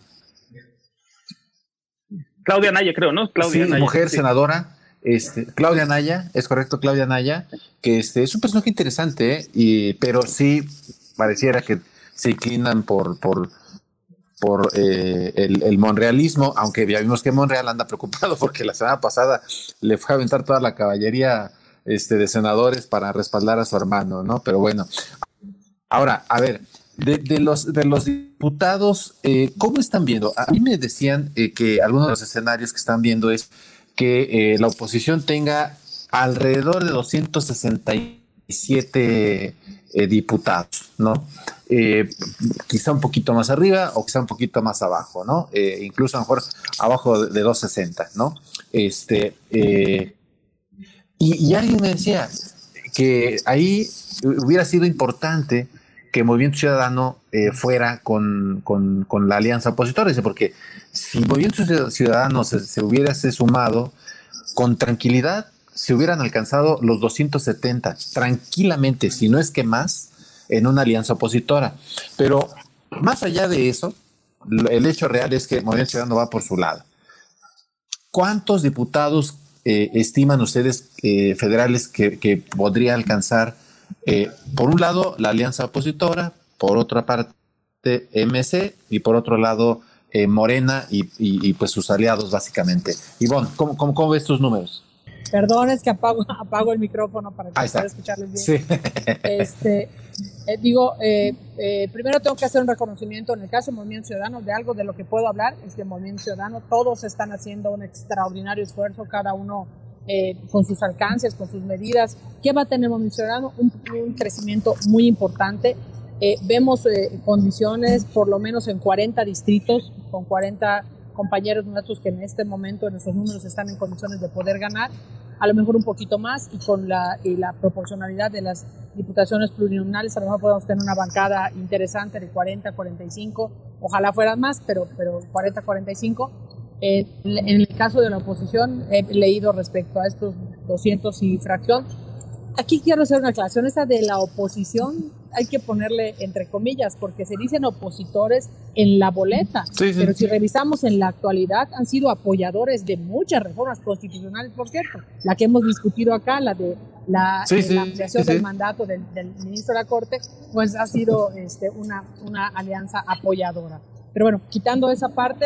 Claudia Naya, creo, ¿no? Claudia sí, Naya, mujer sí. senadora. Este, Claudia Naya, es correcto, Claudia Naya, que este, es un personaje interesante, ¿eh? y, pero sí pareciera que se inclinan por, por, por eh, el, el, monrealismo, aunque ya vimos que Monreal anda preocupado porque la semana pasada le fue a aventar toda la caballería este, de senadores para respaldar a su hermano, ¿no? Pero bueno, ahora, a ver, de, de los, de los diputados, eh, ¿cómo están viendo? A mí me decían eh, que algunos de los escenarios que están viendo es que eh, la oposición tenga alrededor de 267 eh, diputados, ¿no? Eh, quizá un poquito más arriba o quizá un poquito más abajo, ¿no? Eh, incluso a lo mejor abajo de, de 260, ¿no? Este, y, alguien me decía que ahí hubiera sido importante que Movimiento Ciudadano fuera con, con, con, la alianza opositora, porque si Movimiento Ciudadano se, se hubiese sumado con tranquilidad, se hubieran alcanzado los 270 tranquilamente, si no es que más, en una alianza opositora. Pero más allá de eso, el hecho real es que Movimiento Ciudadano va por su lado. ¿Cuántos diputados eh, estiman ustedes eh, federales que, podría alcanzar, eh, por un lado, la alianza opositora, por otra parte, MC, y por otro lado, eh, Morena y, pues sus aliados, básicamente? Ivonne, ¿cómo, cómo, cómo ves tus números? Perdón, es que apago, apago el micrófono para que pueda escucharles bien. Sí. Este, eh, digo, eh, eh, primero tengo que hacer un reconocimiento en el caso del Movimiento Ciudadano de algo de lo que puedo hablar, es que Movimiento Ciudadano todos están haciendo un extraordinario esfuerzo, cada uno con sus alcances, con sus medidas. ¿Qué va a tener Movimiento Ciudadano? Un, un crecimiento muy importante. vemos condiciones, por lo menos en 40 distritos, con 40 compañeros nuestros que en este momento en esos números están en condiciones de poder ganar, a lo mejor un poquito más y con la, y la proporcionalidad de las diputaciones plurinominales a lo mejor podemos tener una bancada interesante de 40, 45, ojalá fueran más, pero, pero 40, 45. Eh, en el caso de la oposición he leído respecto a estos 200 y fracción. Aquí quiero hacer una aclaración, esa de la oposición hay que ponerle entre comillas, porque se dicen opositores en la boleta, sí, sí, pero si revisamos en la actualidad han sido apoyadores de muchas reformas constitucionales, por cierto, la que hemos discutido acá, la de la, sí, la ampliación del mandato del, del, ministro de la Corte, pues ha sido este, una, una alianza apoyadora. Pero bueno, quitando esa parte,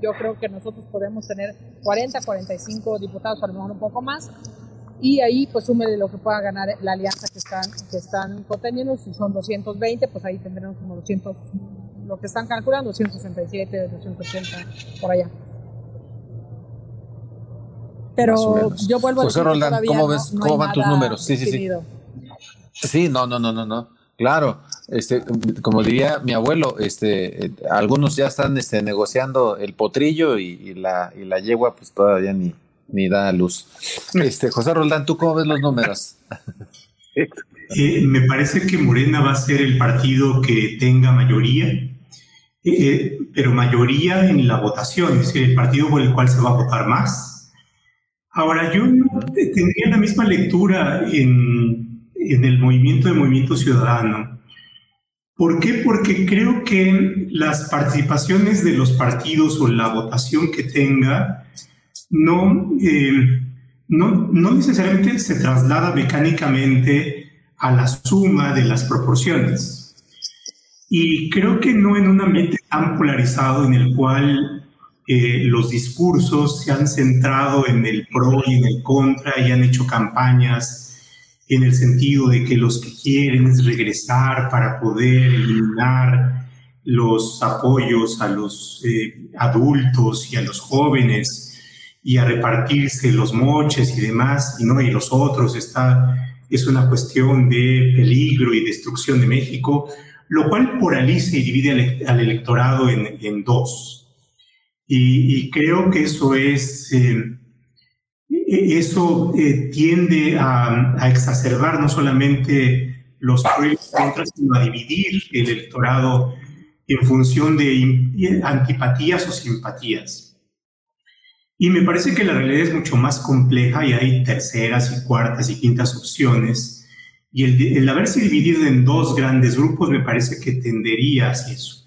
yo creo que nosotros podemos tener 40, 45 diputados, a lo mejor un poco más, y ahí pues súmele lo que pueda ganar la alianza que están, que están conteniendo, si son 220, pues ahí tendremos como 200, lo que están calculando, 267, 280, por allá. Pero yo vuelvo José a decir Roland, ¿cómo ves, no, no cómo van tus números? Sí, sí, sí. Sí, no, no, no, no, no. Claro, este, como diría mi abuelo, este, algunos ya están este, negociando el potrillo y, y, la, y la yegua, pues todavía ni, ni da luz. Este, José Roldán, ¿tú cómo ves los números? Eh, me parece que Morena va a ser el partido que tenga mayoría, eh, pero mayoría en la votación, es decir, el partido por el cual se va a votar más. Ahora, yo no tendría la misma lectura en, en el movimiento de Movimiento Ciudadano. ¿Por qué? Porque creo que las participaciones de los partidos o la votación que tenga no, eh, no, no necesariamente se traslada mecánicamente a la suma de las proporciones. Y creo que no en un ambiente tan polarizado en el cual eh, los discursos se han centrado en el pro y en el contra y han hecho campañas en el sentido de que los que quieren es regresar para poder eliminar los apoyos a los eh, adultos y a los jóvenes y a repartirse los moches y demás, y no, y los otros, está, es una cuestión de peligro y destrucción de México, lo cual polariza y divide al, electorado en, dos. Y, creo que eso es, eh, e, eso eh, tiende a, exacerbar no solamente los pros y contras, sino a dividir el electorado en función de antipatías o simpatías. Y me parece que la realidad es mucho más compleja y hay terceras y cuartas y quintas opciones. Y el, haberse dividido en dos grandes grupos me parece que tendería hacia eso.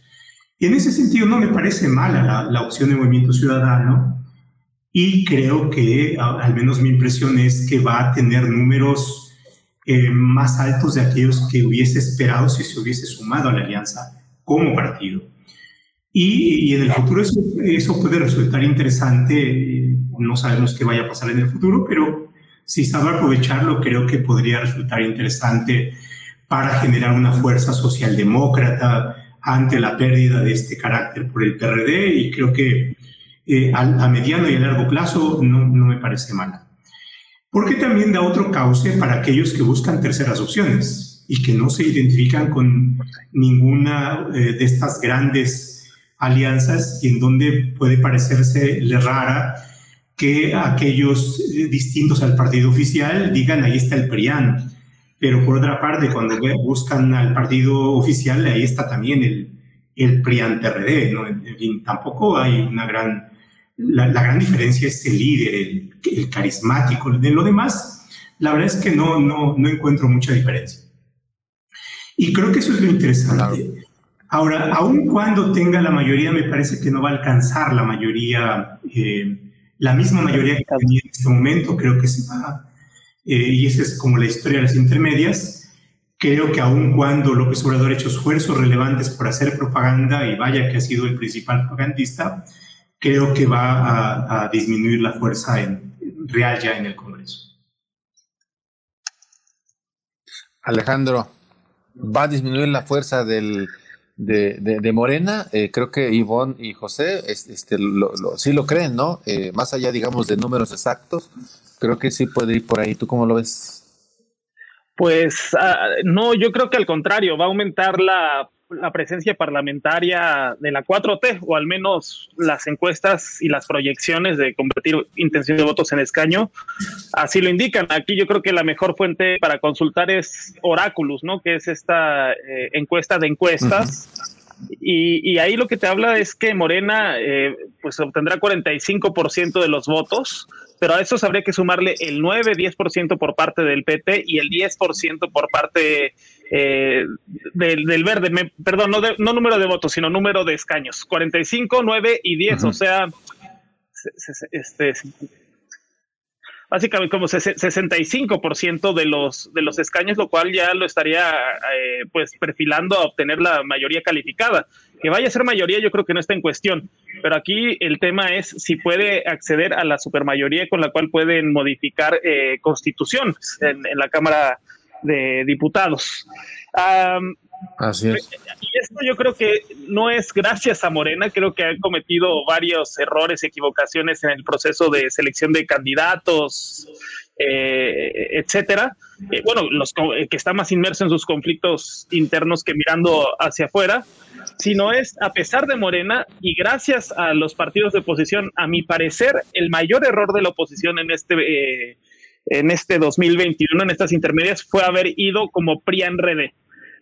Y en ese sentido no me parece mala la, opción de movimiento ciudadano y creo que al menos mi impresión es que va a tener números eh, más altos de aquellos que hubiese esperado si se hubiese sumado a la alianza como partido. Y, en el futuro eso, eso, puede resultar interesante. No sabemos qué vaya a pasar en el futuro, pero si sabe aprovecharlo, creo que podría resultar interesante para generar una fuerza socialdemócrata ante la pérdida de este carácter por el PRD y creo que eh, a, mediano y a largo plazo no, no me parece mala. Porque también da otro cauce para aquellos que buscan terceras opciones y que no se identifican con ninguna eh, de estas grandes alianzas y en donde puede parecerse rara que aquellos eh, distintos al partido oficial digan ahí está el PRIAN, pero por otra parte cuando buscan al partido oficial ahí está también el, el PRIAN-PRD, ¿no? En fin, tampoco hay una gran... La, gran diferencia es el líder, el, el, carismático. De lo demás, la verdad es que no, no, no encuentro mucha diferencia. Y creo que eso es lo interesante. Ahora, aun cuando tenga la mayoría, me parece que no va a alcanzar la mayoría, eh, la misma mayoría que tenía en este momento, creo que se va, eh, y esa es como la historia de las intermedias. Creo que aun cuando López Obrador ha hecho esfuerzos relevantes por hacer propaganda, y vaya que ha sido el principal propagandista, creo que va a, disminuir la fuerza en, real ya en el Congreso. Alejandro, ¿va a disminuir la fuerza del de, de, Morena, eh, creo que Ivonne y José este, lo, sí lo creen, ¿no? Eh, más allá, digamos, de números exactos, creo que sí puede ir por ahí. ¿Tú cómo lo ves? Pues ah, no, yo creo que al contrario, va a aumentar la la presencia parlamentaria de la 4T, o al menos las encuestas y las proyecciones de convertir intención de votos en escaño, así lo indican. Aquí yo creo que la mejor fuente para consultar es Oráculos, ¿no? Que es esta eh, encuesta de encuestas. y, ahí lo que te habla es que Morena eh, pues obtendrá 45% de los votos, pero a eso habría que sumarle el 9-10% por parte del PT y el 10% por parte eh, del, verde, perdón, no, no número de votos, sino número de escaños, 45, 9 y 10, o sea, este, básicamente como 65% de los, de los escaños, lo cual ya lo estaría eh, pues perfilando a obtener la mayoría calificada. Que vaya a ser mayoría yo creo que no está en cuestión, pero aquí el tema es si puede acceder a la supermayoría con la cual pueden modificar eh, constituciones en, en la Cámara de diputados. Así es. Y esto yo creo que no es gracias a Morena, creo que han cometido varios errores, equivocaciones en el proceso de selección de candidatos, eh, etcétera. Eh, bueno, los que está más inmerso en sus conflictos internos que mirando hacia afuera, sino es a pesar de Morena y gracias a los partidos de oposición, a mi parecer, el mayor error de la oposición en este eh, en este 2021, en estas intermedias, fue haber ido como PRIAN-RD.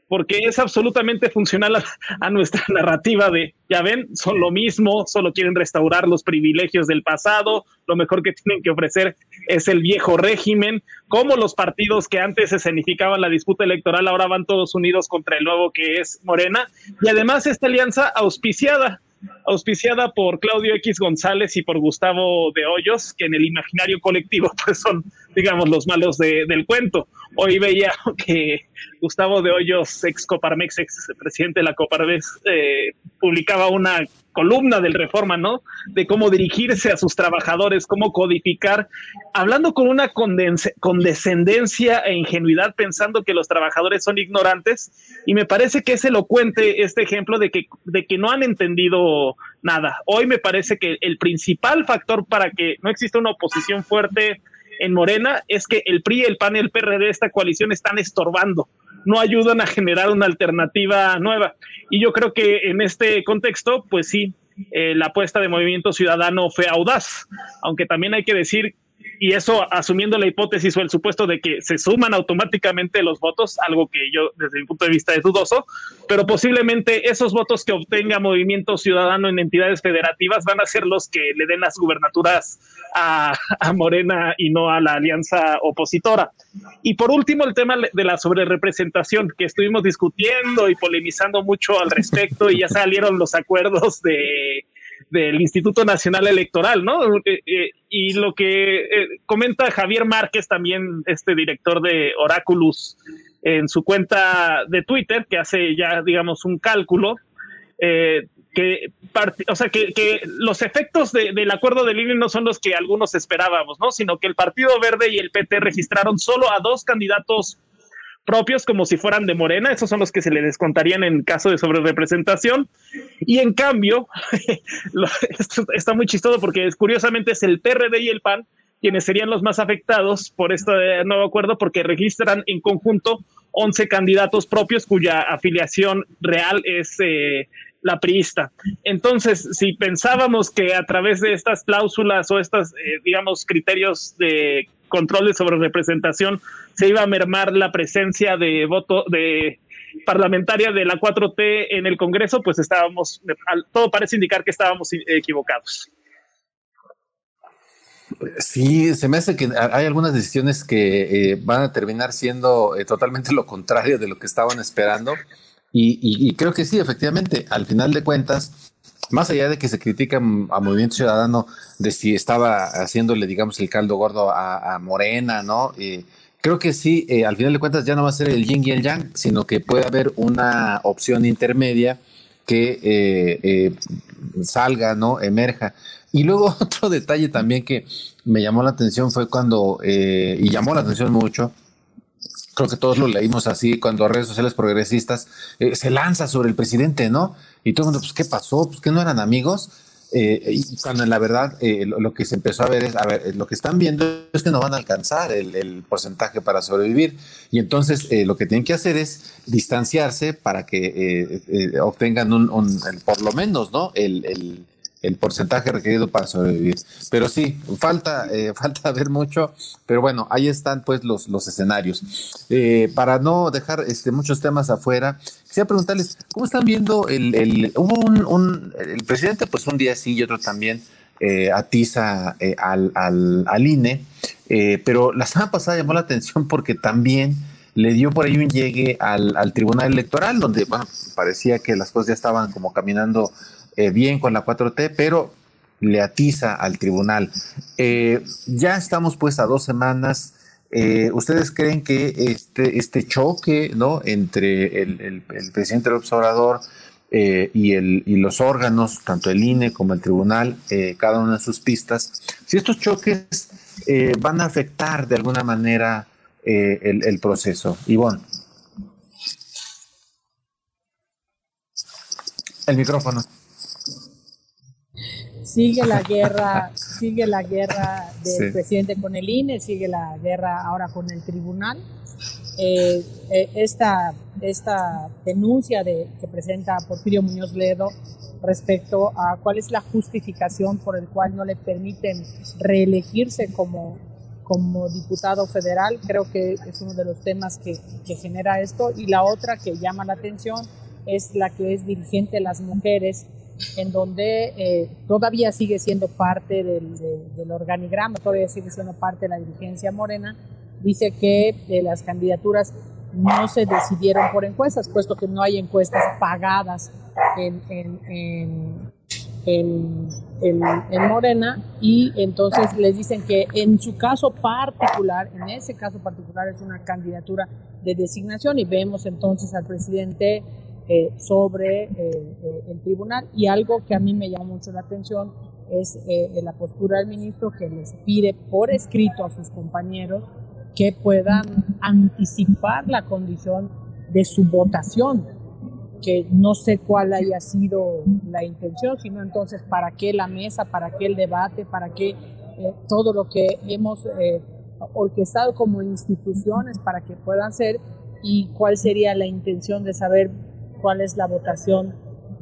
porque es absolutamente funcional a, nuestra narrativa de, ya ven, son lo mismo, solo quieren restaurar los privilegios del pasado, lo mejor que tienen que ofrecer es el viejo régimen, como los partidos que antes escenificaban la disputa electoral ahora van todos unidos contra el nuevo que es Morena, y además esta alianza auspiciada auspiciada por Claudio X González y por Gustavo de Hoyos, que en el imaginario colectivo pues son, digamos, los malos del cuento. Hoy veía que Gustavo de Hoyos, ex Coparmex, ex presidente de la Coparmex, eh, publicaba una columna del Reforma, ¿no? De cómo dirigirse a sus trabajadores, cómo codificar, hablando con una condescendencia e ingenuidad, pensando que los trabajadores son ignorantes, y me parece que es elocuente este ejemplo de que, de que no han entendido nada. Hoy me parece que el principal factor para que no exista una oposición fuerte en Morena es que el PRI, el PAN y el PRD, esta coalición están estorbando no ayudan a generar una alternativa nueva. Y yo creo que en este contexto, pues sí, eh, la apuesta de Movimiento Ciudadano fue audaz, aunque también hay que decir y eso asumiendo la hipótesis o el supuesto de que se suman automáticamente los votos, algo que yo desde mi punto de vista es dudoso, pero posiblemente esos votos que obtenga Movimiento Ciudadano en entidades federativas van a ser los que le den las gubernaturas a, Morena y no a la alianza opositora. Y por último, el tema de la sobrerepresentación, que estuvimos discutiendo y polemizando mucho al respecto y ya salieron los acuerdos de del Instituto Nacional Electoral, ¿no? Eh, eh, y lo que eh, comenta Javier Márquez, también este director de Oráculos, en su cuenta de Twitter, que hace ya, digamos, un cálculo, que, o sea, que, los efectos del acuerdo de línea no son los que algunos esperábamos, ¿no? Sino que el Partido Verde y el PT registraron solo a dos candidatos propios como si fueran de Morena, esos son los que se le descontarían en caso de sobrerepresentación. Y en cambio, esto está muy chistoso porque curiosamente es el PRD y el PAN quienes serían los más afectados por este nuevo acuerdo porque registran en conjunto 11 candidatos propios cuya afiliación real es eh, la priista. Entonces, si pensábamos que a través de estas cláusulas o estos, eh, digamos, criterios de control sobre representación se iba a mermar la presencia de voto de parlamentaria de la 4T en el Congreso, pues estábamos, todo parece indicar que estábamos equivocados. Sí, se me hace que hay algunas decisiones que eh, van a terminar siendo eh, totalmente lo contrario de lo que estaban esperando. Y, creo que sí, efectivamente, al final de cuentas, más allá de que se critica a Movimiento Ciudadano de si estaba haciéndole, digamos, el caldo gordo a, Morena, ¿no? Eh, creo que sí, eh, al final de cuentas ya no va a ser el yin y el yang, sino que puede haber una opción intermedia que eh, salga, ¿no? Emerja. Y luego otro detalle también que me llamó la atención fue cuando, y llamó la atención mucho, creo que todos lo leímos así, cuando redes sociales progresistas eh, se lanza sobre el presidente, ¿no? Y todo el mundo, pues, ¿qué pasó? Pues, que no eran amigos. Eh, cuando en la verdad eh, lo, que se empezó a ver es, a ver, lo que están viendo es que no van a alcanzar el, porcentaje para sobrevivir. Y entonces lo que tienen que hacer es distanciarse para que obtengan un, por lo menos, ¿no? el el porcentaje requerido para sobrevivir. Pero sí, falta, eh, falta ver mucho, pero bueno, ahí están pues los, los escenarios. Eh, para no dejar este, muchos temas afuera, quisiera preguntarles, ¿cómo están viendo el, el hubo un, el presidente pues un día sí y otro también eh, atiza al, al, al, INE, pero la semana pasada llamó la atención porque también le dio por ahí un llegue al, al Tribunal Electoral, donde parecía que las cosas ya estaban como caminando eh, bien con la 4T, pero le atiza al tribunal. Eh, ya estamos pues a dos semanas. Eh, ¿Ustedes creen que este, este choque ¿no? entre el, presidente del observador y, el, y los órganos, tanto el INE como el tribunal, cada una de sus pistas, si estos choques van a afectar de alguna manera el, el proceso? Ivonne. El micrófono sigue la guerra, sigue la guerra del presidente con el INE, sigue la guerra ahora con el tribunal. Eh, eh, esta, esta denuncia de, que presenta Porfirio Muñoz Ledo respecto a cuál es la justificación por el cual no le permiten reelegirse como, como diputado federal, creo que es uno de los temas que, que, genera esto. Y la otra que llama la atención es la que es dirigente de las mujeres, en donde eh, todavía sigue siendo parte del, del, organigrama, todavía sigue siendo parte de la dirigencia morena. Dice que de las candidaturas no se decidieron por encuestas, puesto que no hay encuestas pagadas en en, en, Morena y entonces les dicen que en su caso particular, en ese caso particular es una candidatura de designación y vemos entonces al presidente eh, sobre eh, eh, el tribunal. Y algo que a mí me llama mucho la atención es la postura del ministro que les pide por escrito a sus compañeros que puedan anticipar la condición de su votación que no sé cuál haya sido la intención, sino entonces para qué la mesa, para qué el debate, para qué eh, todo lo que hemos eh, orquestado como instituciones para que puedan ser y cuál sería la intención de saber cuál es la votación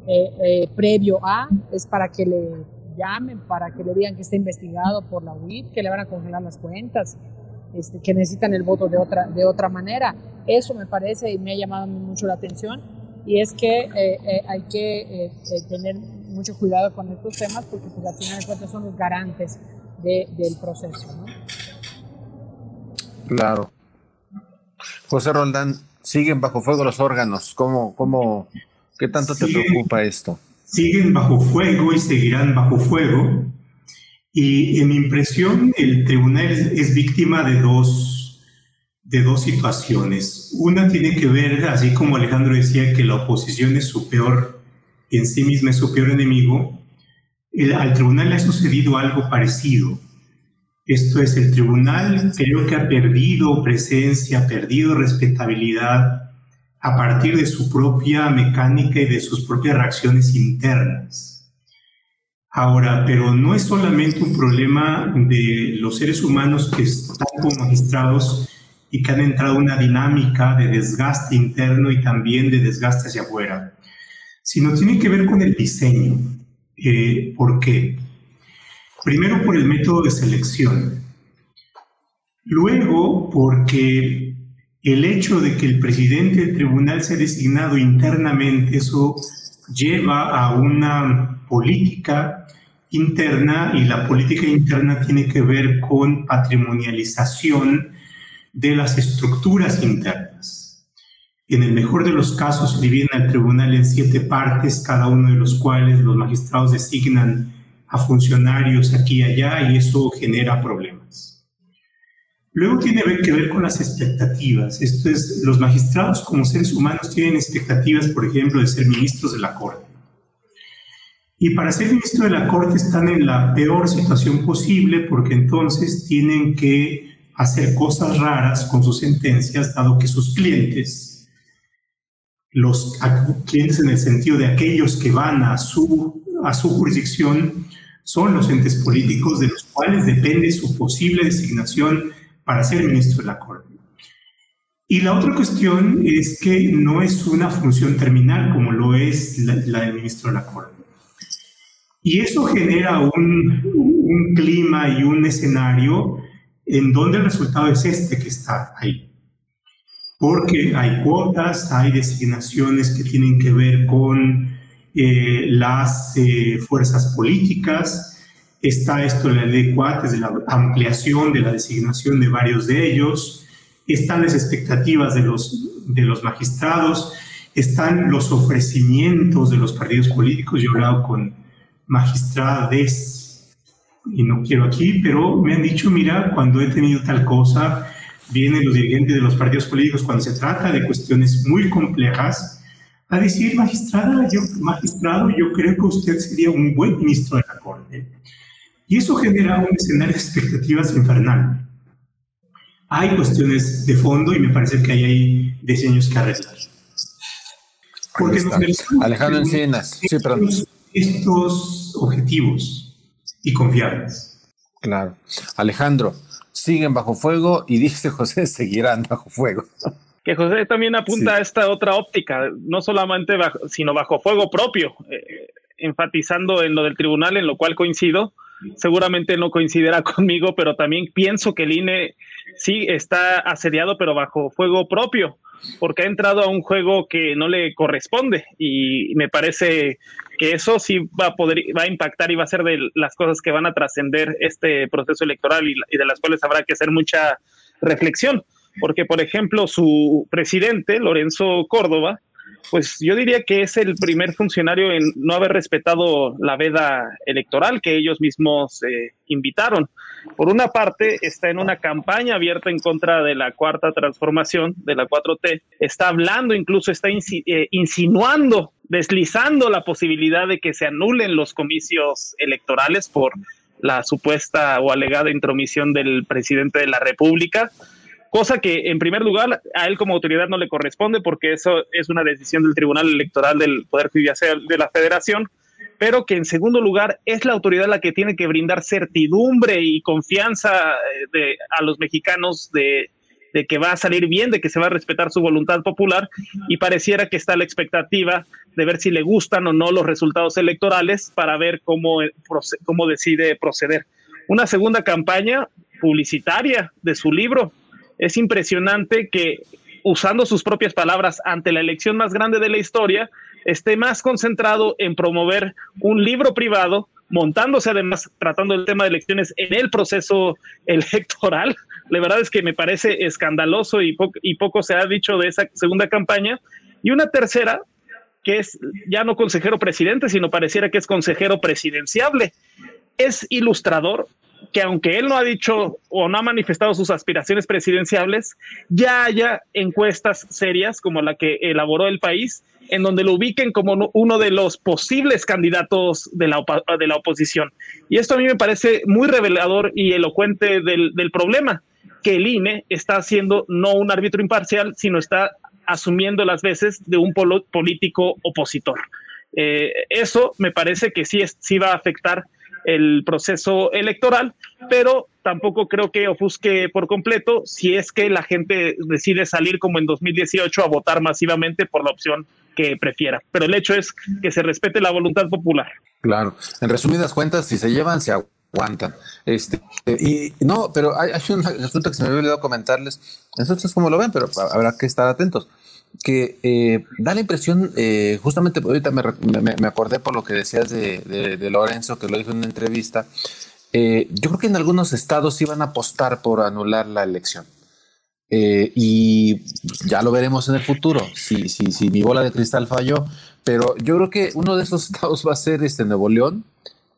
eh, previo a, es para que le llamen, para que le digan que está investigado por la UIT, que le van a congelar las cuentas, este, que necesitan el voto de otra, de otra manera. Eso me parece y me ha llamado mucho la atención y es que eh, eh, hay que eh, tener mucho cuidado con estos temas porque pues, al final de cuentas son los garantes del proceso. ¿no? Claro. José Roldán, siguen bajo fuego los órganos. ¿Cómo, cómo, ¿Qué tanto te preocupa esto? Siguen bajo fuego y seguirán bajo fuego. Y en mi impresión, el tribunal es víctima de dos de dos situaciones. Una tiene que ver, así como Alejandro decía, que la oposición es su peor, en sí misma es su peor enemigo, al tribunal le ha sucedido algo parecido. Esto es, el tribunal creo que ha perdido presencia, ha perdido respetabilidad a partir de su propia mecánica y de sus propias reacciones internas. Ahora, pero no es solamente un problema de los seres humanos que están como magistrados, y que han entrado en una dinámica de desgaste interno y también de desgaste hacia afuera, sino tiene que ver con el diseño. Eh, ¿Por qué? Primero por el método de selección. Luego porque el hecho de que el presidente del tribunal sea designado internamente, eso lleva a una política interna y la política interna tiene que ver con patrimonialización de las estructuras internas. En el mejor de los casos dividen al tribunal en siete partes, cada uno de los cuales los magistrados designan a funcionarios aquí y allá y eso genera problemas. Luego tiene que ver con las expectativas. Esto es, los magistrados como seres humanos tienen expectativas, por ejemplo, de ser ministros de la Corte. Y para ser ministro de la Corte están en la peor situación posible porque entonces tienen que hacer cosas raras con sus sentencias, dado que sus clientes, los clientes en el sentido de aquellos que van a su, a su jurisdicción, son los entes políticos de los cuales depende su posible designación para ser ministro de la Corte. Y la otra cuestión es que no es una función terminal como lo es la, la del ministro de la Corte. Y eso genera un, un clima y un escenario en donde el resultado es este que está ahí. Porque hay cuotas, hay designaciones que tienen que ver con eh, las eh, fuerzas políticas, está esto la ley de de la ampliación de la designación de varios de ellos, están las expectativas de los, de los magistrados, están los ofrecimientos de los partidos políticos. Yo he hablado con magistrades y no quiero aquí, pero me han dicho, mira, cuando he tenido tal cosa, vienen los dirigentes de los partidos políticos cuando se trata de cuestiones muy complejas a decir, magistrada, yo, magistrado, yo creo que usted sería un buen ministro de la Corte. Y eso genera un escenario de expectativas infernal. Hay cuestiones de fondo y me parece que ahí hay diseños que arreglar. Porque Alejandro Encinas, sí, perdón. Estos objetivos y confiables. Claro. Alejandro, siguen bajo fuego y dice José, seguirán bajo fuego. Que José también apunta a esta otra óptica, no solamente bajo, sino bajo fuego propio, eh, enfatizando en lo del tribunal, en lo cual coincido, seguramente no coincidirá conmigo, pero también pienso que el INE sí está asediado, pero bajo fuego propio, porque ha entrado a un juego que no le corresponde y me parece que eso sí va a poder, va a impactar y va a ser de las cosas que van a trascender este proceso electoral y, y de las cuales habrá que hacer mucha reflexión, porque por ejemplo su presidente, Lorenzo Córdoba, pues yo diría que es el primer funcionario en no haber respetado la veda electoral que ellos mismos eh, invitaron. Por una parte, está en una campaña abierta en contra de la cuarta transformación, de la 4T, está hablando, incluso está eh, insinuando, deslizando la posibilidad de que se anulen los comicios electorales por la supuesta o alegada intromisión del presidente de la República cosa que en primer lugar a él como autoridad no le corresponde porque eso es una decisión del Tribunal Electoral del Poder Judicial de la Federación, pero que en segundo lugar es la autoridad la que tiene que brindar certidumbre y confianza eh, a los mexicanos de, de que va a salir bien, de que se va a respetar su voluntad popular y pareciera que está la expectativa de ver si le gustan o no los resultados electorales para ver cómo, eh, cómo decide proceder. Una segunda campaña publicitaria de su libro, es impresionante que usando sus propias palabras ante la elección más grande de la historia, esté más concentrado en promover un libro privado, montándose además, tratando el tema de elecciones en el proceso electoral. La verdad es que me parece escandaloso y, y poco se ha dicho de esa segunda campaña. Y una tercera, que es ya no consejero presidente, sino pareciera que es consejero presidenciable. Es ilustrador que aunque él no ha dicho o no ha manifestado sus aspiraciones presidenciales, ya haya encuestas serias como la que elaboró el país, en donde lo ubiquen como uno de los posibles candidatos de la, de la oposición. Y esto a mí me parece muy revelador y elocuente del, del problema, que el INE está haciendo no un árbitro imparcial, sino está asumiendo las veces de un político opositor. Eh, eso me parece que sí, es, sí va a afectar el proceso electoral, pero tampoco creo que ofusque por completo si es que la gente decide salir como en 2018 a votar masivamente por la opción que prefiera. Pero el hecho es que se respete la voluntad popular. Claro, en resumidas cuentas, si se llevan, se aguantan. Este, y no, pero hay, un asunto que se me había olvidado comentarles. Nosotros como lo ven, pero habrá que estar atentos que eh, da la impresión, eh, justamente ahorita me, me, acordé por lo que decías de, de, Lorenzo, que lo dijo en una entrevista, eh, yo creo que en algunos estados iban a apostar por anular la elección. y ya lo veremos en el futuro, si, si, si mi bola de cristal falló, pero yo creo que uno de esos estados va a ser este Nuevo León,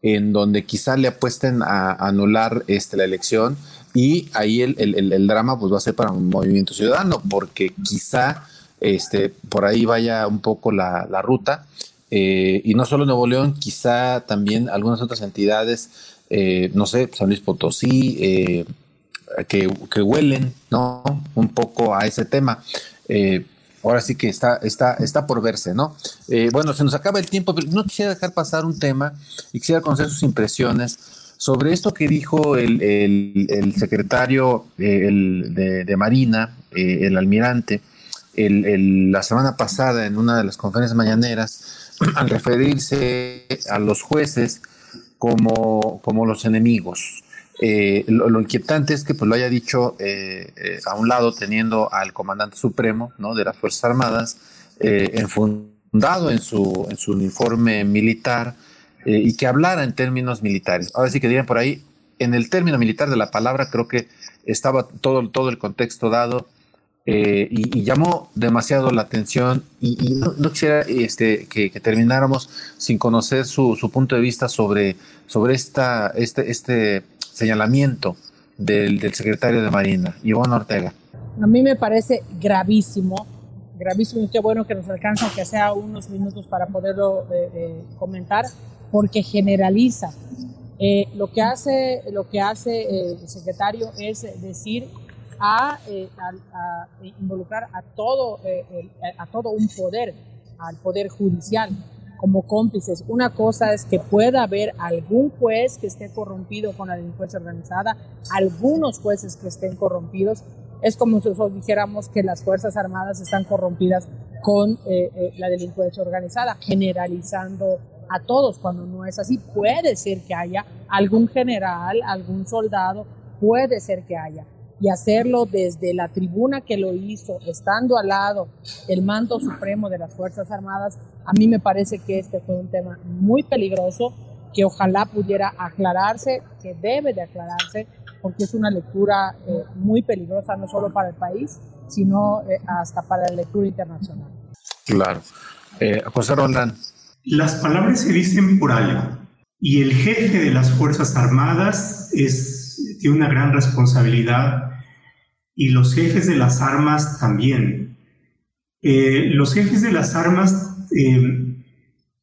en donde quizá le apuesten a, anular este, la elección y ahí el, el, el, drama pues va a ser para un movimiento ciudadano, porque quizá este, por ahí vaya un poco la, ruta. Eh, y no solo Nuevo León, quizá también algunas otras entidades, eh, no sé, San Luis Potosí, eh, que, huelen, ¿no? Un poco a ese tema. ahora sí que está, está, está por verse, ¿no? bueno, se nos acaba el tiempo, pero no quisiera dejar pasar un tema y quisiera conocer sus impresiones sobre esto que dijo el, secretario de, Marina, el almirante, la semana pasada en una de las conferencias mañaneras al referirse a los jueces como, como los enemigos. Eh, lo, inquietante es que pues, lo haya dicho eh, eh, a un lado teniendo al comandante supremo ¿no? de las Fuerzas Armadas enfundado en su, en su uniforme militar y que hablara en términos militares. Ahora sí que dirían por ahí, en el término militar de la palabra creo que estaba todo, todo el contexto dado eh, y, llamó demasiado la atención y, no, quisiera este, que, termináramos sin conocer su, punto de vista sobre, sobre esta, este, este señalamiento del, secretario de Marina, Iván Ortega. A mí me parece gravísimo, gravísimo y qué bueno que nos alcanza que sea unos minutos para poderlo eh, eh, comentar, porque generaliza. lo que hace, lo que hace el secretario es decir eh, a, involucrar a todo, eh, a todo un poder, al poder judicial, como cómplices. Una cosa es que pueda haber algún juez que esté corrompido con la delincuencia organizada, algunos jueces que estén corrompidos. Es como si nosotros dijéramos que las Fuerzas Armadas están corrompidas con eh, la delincuencia organizada, generalizando a todos cuando no es así. Puede ser que haya algún general, algún soldado, puede ser que haya. Y hacerlo desde la tribuna que lo hizo, estando al lado el mando supremo de las Fuerzas Armadas, a mí me parece que este fue un tema muy peligroso, que ojalá pudiera aclararse, que debe de aclararse, porque es una lectura eh, muy peligrosa, no solo para el país, sino eh, hasta para la lectura internacional. Claro. Eh, José Rondán. Las palabras se dicen por algo y el jefe de las Fuerzas Armadas es, tiene una gran responsabilidad y los jefes de las armas también. Eh, los jefes de las armas eh,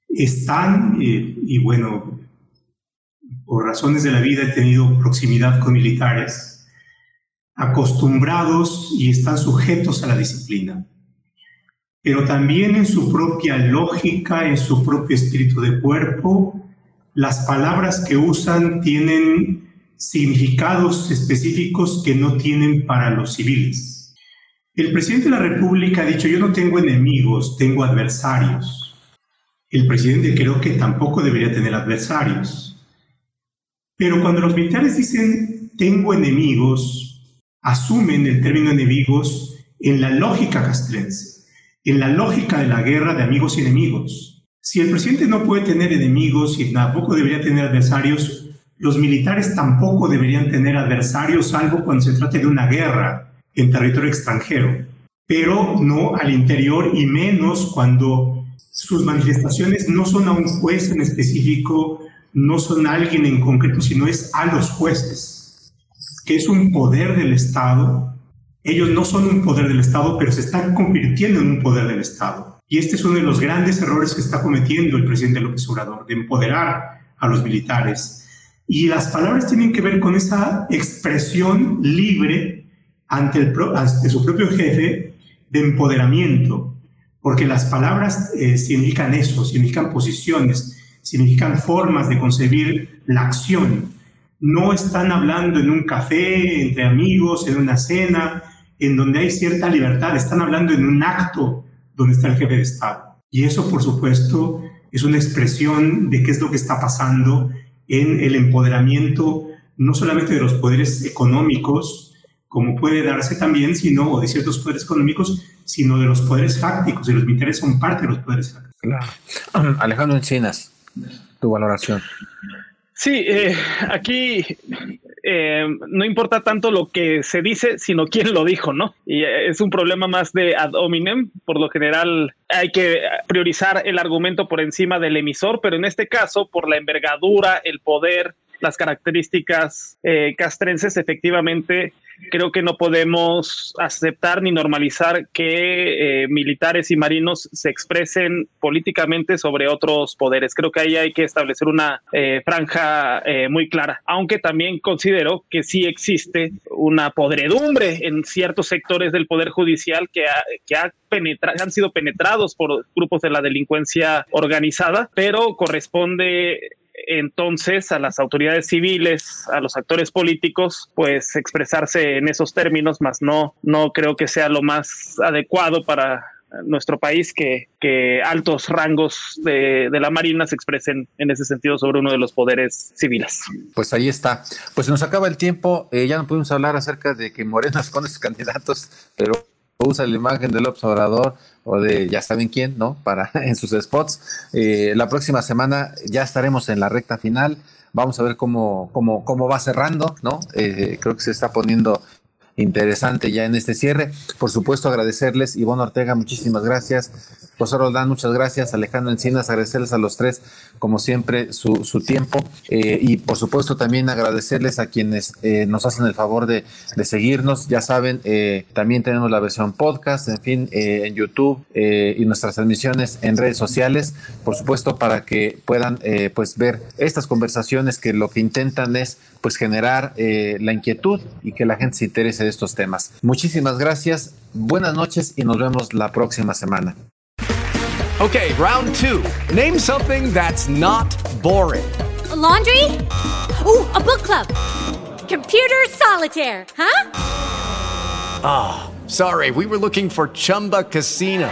están, y bueno, por razones de la vida he tenido proximidad con militares, acostumbrados y están sujetos a la disciplina pero también en su propia lógica, en su propio espíritu de cuerpo, las palabras que usan tienen significados específicos que no tienen para los civiles. El presidente de la República ha dicho, yo no tengo enemigos, tengo adversarios. El presidente creo que tampoco debería tener adversarios. Pero cuando los militares dicen, tengo enemigos, asumen el término enemigos en la lógica castrense en la lógica de la guerra de amigos y enemigos. Si el presidente no puede tener enemigos y tampoco debería tener adversarios, los militares tampoco deberían tener adversarios, salvo cuando se trate de una guerra en territorio extranjero, pero no al interior y menos cuando sus manifestaciones no son a un juez en específico, no son a alguien en concreto, sino es a los jueces, que es un poder del Estado ellos no son un poder del Estado, pero se están convirtiendo en un poder del Estado. Y este es uno de los grandes errores que está cometiendo el presidente López Obrador, de empoderar a los militares. Y las palabras tienen que ver con esa expresión libre ante, el, su propio jefe de empoderamiento, porque las palabras eh, significan eso, significan posiciones, significan formas de concebir la acción. No están hablando en un café, entre amigos, en una cena, en donde hay cierta libertad, están hablando en un acto donde está el jefe de Estado. Y eso, por supuesto, es una expresión de qué es lo que está pasando en el empoderamiento no solamente de los poderes económicos, como puede darse también, sino, o de ciertos poderes económicos, sino de los poderes fácticos, y los militares son parte de los poderes fácticos. Claro. Alejandro Encinas, tu valoración. Sí, eh, aquí eh, no importa tanto lo que se dice, sino quién lo dijo, ¿no? Y eh, es un problema más de ad hominem. Por lo general hay que priorizar el argumento por encima del emisor, pero en este caso, por la envergadura, el poder, las características eh, castrenses, efectivamente creo que no podemos aceptar ni normalizar que eh, militares y marinos se expresen políticamente sobre otros poderes. Creo que ahí hay que establecer una eh, franja eh, muy clara, aunque también considero que sí existe una podredumbre en ciertos sectores del Poder Judicial que, que ha han sido penetrados por grupos de la delincuencia organizada, pero corresponde entonces a las autoridades civiles, a los actores políticos, pues expresarse en esos términos, más no, no creo que sea lo más adecuado para nuestro país que, que altos rangos de, la Marina se expresen en ese sentido sobre uno de los poderes civiles. Pues ahí está. Pues nos acaba el tiempo. Eh, ya no pudimos hablar acerca de que Morena pone sus candidatos, pero usa la imagen del observador o de ya saben quién, ¿no? Para en sus spots. Eh, la próxima semana ya estaremos en la recta final. Vamos a ver cómo, cómo, cómo va cerrando, ¿no? Eh, creo que se está poniendo interesante ya en este cierre. Por supuesto, agradecerles, Ivonne Ortega, muchísimas gracias. José Roldán, muchas gracias. Alejandro Encinas, agradecerles a los tres, como siempre, su, su tiempo. Eh, y por supuesto, también agradecerles a quienes eh, nos hacen el favor de, de seguirnos. Ya saben, eh, también tenemos la versión podcast, en fin, en YouTube y nuestras transmisiones en redes sociales. Por supuesto, para que puedan pues ver estas conversaciones que lo que intentan es pues generar la inquietud y que la gente se interese de estos temas. Muchísimas gracias, buenas noches y nos vemos la próxima semana. Okay, round two. Name something that's not boring. A laundry? Ooh, a book club. Computer solitaire, huh? Ah, oh, sorry, we were looking for Chumba Casino.